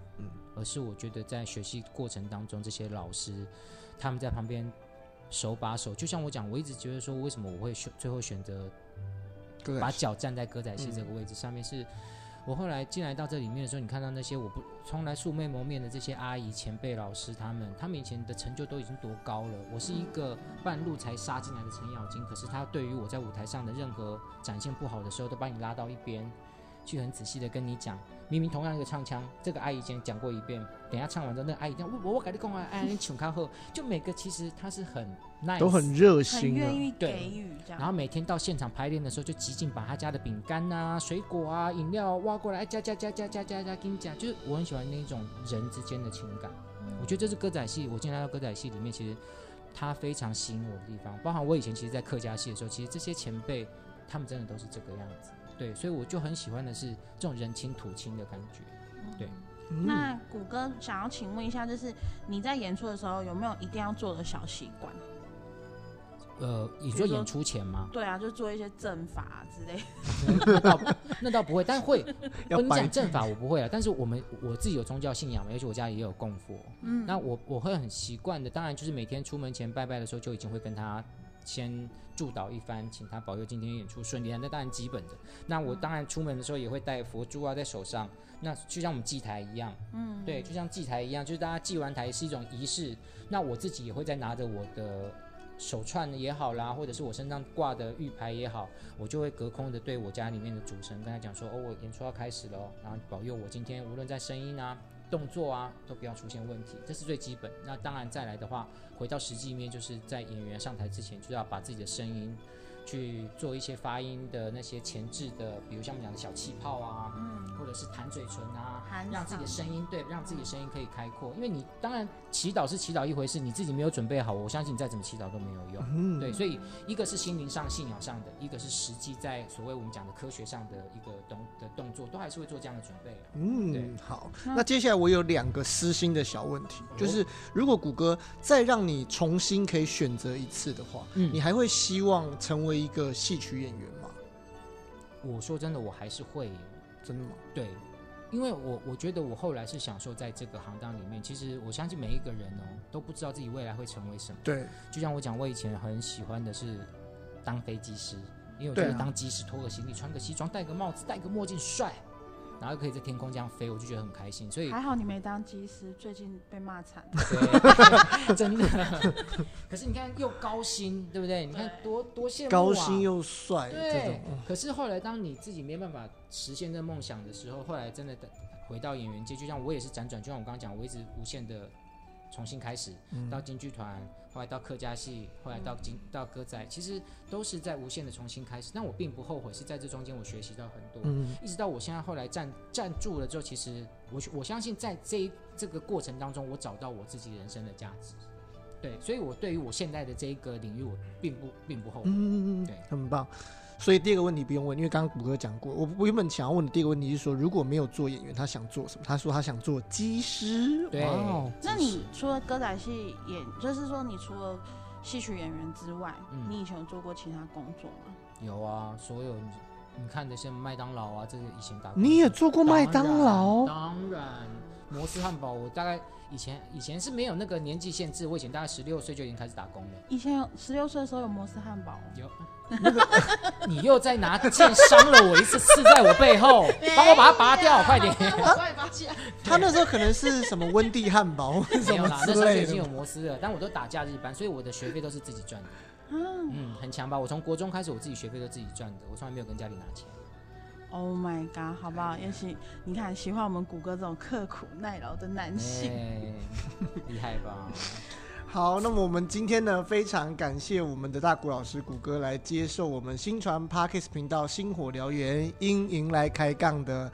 [SPEAKER 3] 而是我觉得在学习过程当中，这些老师他们在旁边手把手，就像我讲，我一直觉得说，为什么我会选最后选择把。脚站在歌仔戏这个位置上面是。我后来进来到这里面的时候，你看到那些我不从来素昧谋面的这些阿姨、前辈、老师，他们他们以前的成就都已经多高了。我是一个半路才杀进来的程咬金，可是他对于我在舞台上的任何展现不好的时候，都把你拉到一边，去很仔细的跟你讲。明明同样一个唱腔，这个阿姨以前讲过一遍，等一下唱完之后，那个阿姨讲我我我跟你讲啊，哎你请看后，就每个其实他是很 nice，
[SPEAKER 1] 都很热心啊，
[SPEAKER 2] 愿意
[SPEAKER 3] 对
[SPEAKER 2] 给予这样。
[SPEAKER 3] 然后每天到现场排练的时候，就极尽把他家的饼干啊、水果啊、饮料挖过来，加加加加加加加，跟你讲，就是我很喜欢那一种人之间的情感。我觉得这是歌仔戏，我进来到歌仔戏里面，其实他非常吸引我的地方。包含我以前其实，在客家戏的时候，其实这些前辈他们真的都是这个样子。对，所以我就很喜欢的是这种人亲土亲的感觉。对
[SPEAKER 1] 嗯
[SPEAKER 2] 那谷歌想要请问一下，就是你在演出的时候有没有一定要做的小习惯？
[SPEAKER 3] 呃，你
[SPEAKER 2] 说
[SPEAKER 3] 说演出前吗？
[SPEAKER 2] 对啊，就做一些阵法啊之类。(laughs)
[SPEAKER 3] 那倒那倒不会，但会。(laughs) 我跟你讲阵法我不会啊，但是我们我自己有宗教信仰嘛，而且我家也有供佛。
[SPEAKER 2] 嗯，
[SPEAKER 3] 那我我会很习惯的，当然就是每天出门前拜拜的时候，就已经会跟他先祝祷一番，请他保佑今天演出顺利啊。那当然基本的。那我当然出门的时候也会带佛珠啊在手上，那就像我们祭台一样，
[SPEAKER 2] 嗯，
[SPEAKER 3] 对，就像祭台一样，就是大家祭完台是一种仪式。那我自己也会在拿着我的手串也好啦，或者是我身上挂的玉牌也好，我就会隔空的对我家里面的主神跟他讲说，哦，我演出要开始了哦，然后保佑我今天无论在声音啊、动作啊都不要出现问题，这是最基本。那当然再来的话，回到实际面，就是在演员上台之前，就要把自己的声音去做一些发音的那些前置的，比如像我们讲的小气泡啊，
[SPEAKER 2] 嗯，
[SPEAKER 3] 或者是弹嘴唇啊，让自己的声音对，让自己的声音可以开阔。因为你当然祈祷是祈祷一回事，你自己没有准备好，我相信你再怎么祈祷都没有用。
[SPEAKER 1] 嗯，
[SPEAKER 3] 对，所以一个是心灵上、信仰上的，一个是实际在所谓我们讲的科学上的一个动的动作，都还是会做这样的准备啊。
[SPEAKER 1] 嗯
[SPEAKER 3] 对，
[SPEAKER 1] 好。
[SPEAKER 2] 那
[SPEAKER 1] 那接下来我有两个私心的小问题，就是如果谷歌再让你重新可以选择一次的话，
[SPEAKER 3] 嗯
[SPEAKER 1] 你还会希望成为一个戏曲演员吗？
[SPEAKER 3] 我说真的，我还是会
[SPEAKER 1] 真的吗？
[SPEAKER 3] 对，因为我我觉得我后来是享受在这个行当里面。其实我相信每一个人哦都不知道自己未来会成为什么。
[SPEAKER 1] 对，
[SPEAKER 3] 就像我讲，我以前很喜欢的是当飞机师，因为我觉得当机师拖个行李、穿个西装、戴个帽子、戴个墨镜帅，然后可以在天空这样飞，我就觉得很开心。所以
[SPEAKER 2] 还好你没当机师，最近被骂惨。
[SPEAKER 3] 对，(laughs) 真的。可是你看又高薪，对不对？你看多多羡慕啊！
[SPEAKER 1] 高薪又帅这
[SPEAKER 3] 对。可是后来当你自己没办法实现这梦想的时候，后来真的回到演员界，就像我也是辗转，就像我刚刚讲，我一直无限的重新开始，
[SPEAKER 1] 嗯
[SPEAKER 3] 到京剧团，后来到客家戏，后来到京到歌仔，其实都是在无限的重新开始。但我并不后悔，是在这中间我学习到很多。
[SPEAKER 1] 嗯，
[SPEAKER 3] 一直到我现在后来站站住了之后，其实我我相信在这一这个过程当中，我找到我自己人生的价值。对，所以我对于我现在的这一个领域，我并不并不后悔
[SPEAKER 1] 嗯。
[SPEAKER 3] 嗯，对
[SPEAKER 1] 很棒。所以第二个问题不用问，因为刚刚谷歌讲过。我我原本想要问的第一个问题是说，如果没有做演员，他想做什么？他说他想做机师。
[SPEAKER 3] 对
[SPEAKER 2] 那你除了歌仔戏演，就是说你除了戏曲演员之外，
[SPEAKER 3] 嗯
[SPEAKER 2] 你以前有做过其他工作吗？
[SPEAKER 3] 有啊，所有你你看的像麦当劳啊，这些以前打过
[SPEAKER 1] 你也做过麦当劳？
[SPEAKER 3] 当然，摩斯汉堡，我大概以前以前是没有那个年纪限制，我以前大概十六岁就已经开始打工了。
[SPEAKER 2] 以前有十六岁的时候有摩斯汉堡哦，
[SPEAKER 3] 有 (laughs) 那个，你又在拿剑伤了我一次，刺在我背后，帮我把它拔掉，快点！(laughs)
[SPEAKER 1] 他那时候可能是什么温蒂汉堡什么 (laughs)
[SPEAKER 3] 没有啦，那
[SPEAKER 1] 之
[SPEAKER 3] 时候就已经有
[SPEAKER 1] 的。
[SPEAKER 3] 摩斯了，但我都打假日班，所以我的学费都是自己赚的。
[SPEAKER 2] 嗯，
[SPEAKER 3] 嗯，很强吧？我从国中开始，我自己学费都自己赚的，我从来没有跟家里拿钱。
[SPEAKER 2] Oh my god，好不好？也许你看喜欢我们谷歌这种刻苦耐劳的男性。
[SPEAKER 3] 哎，厉害吧？(laughs)
[SPEAKER 1] 好，那么我们今天呢，非常感谢我们的大谷老师谷歌来接受我们新传 Parkes 频道星火燎原因迎来开杠的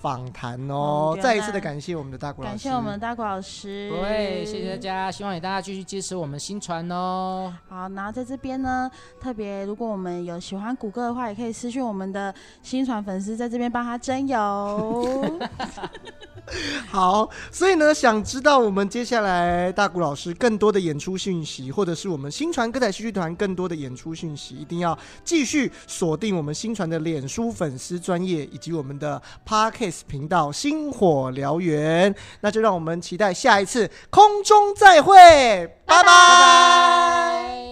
[SPEAKER 1] 访谈哦
[SPEAKER 2] 嗯。
[SPEAKER 1] 再一次的感谢我们的大古老师，
[SPEAKER 2] 感谢我们的大古老师，
[SPEAKER 3] 不会，谢谢大家，希望大家继续支持我们新传哦。
[SPEAKER 2] 好，然后在这边呢，特别如果我们有喜欢谷歌的话，也可以私讯我们的新传粉丝，在这边帮他征友。(laughs) (laughs)
[SPEAKER 1] 好，所以呢，想知道我们接下来大谷老师更多的演出讯息，或者是我们新传歌仔戏剧团更多的演出讯息，一定要继续锁定我们新传的脸书粉丝专业以及我们的 Parkes 频道“星火燎原”。那就让我们期待下一次空中再会，
[SPEAKER 3] 拜拜。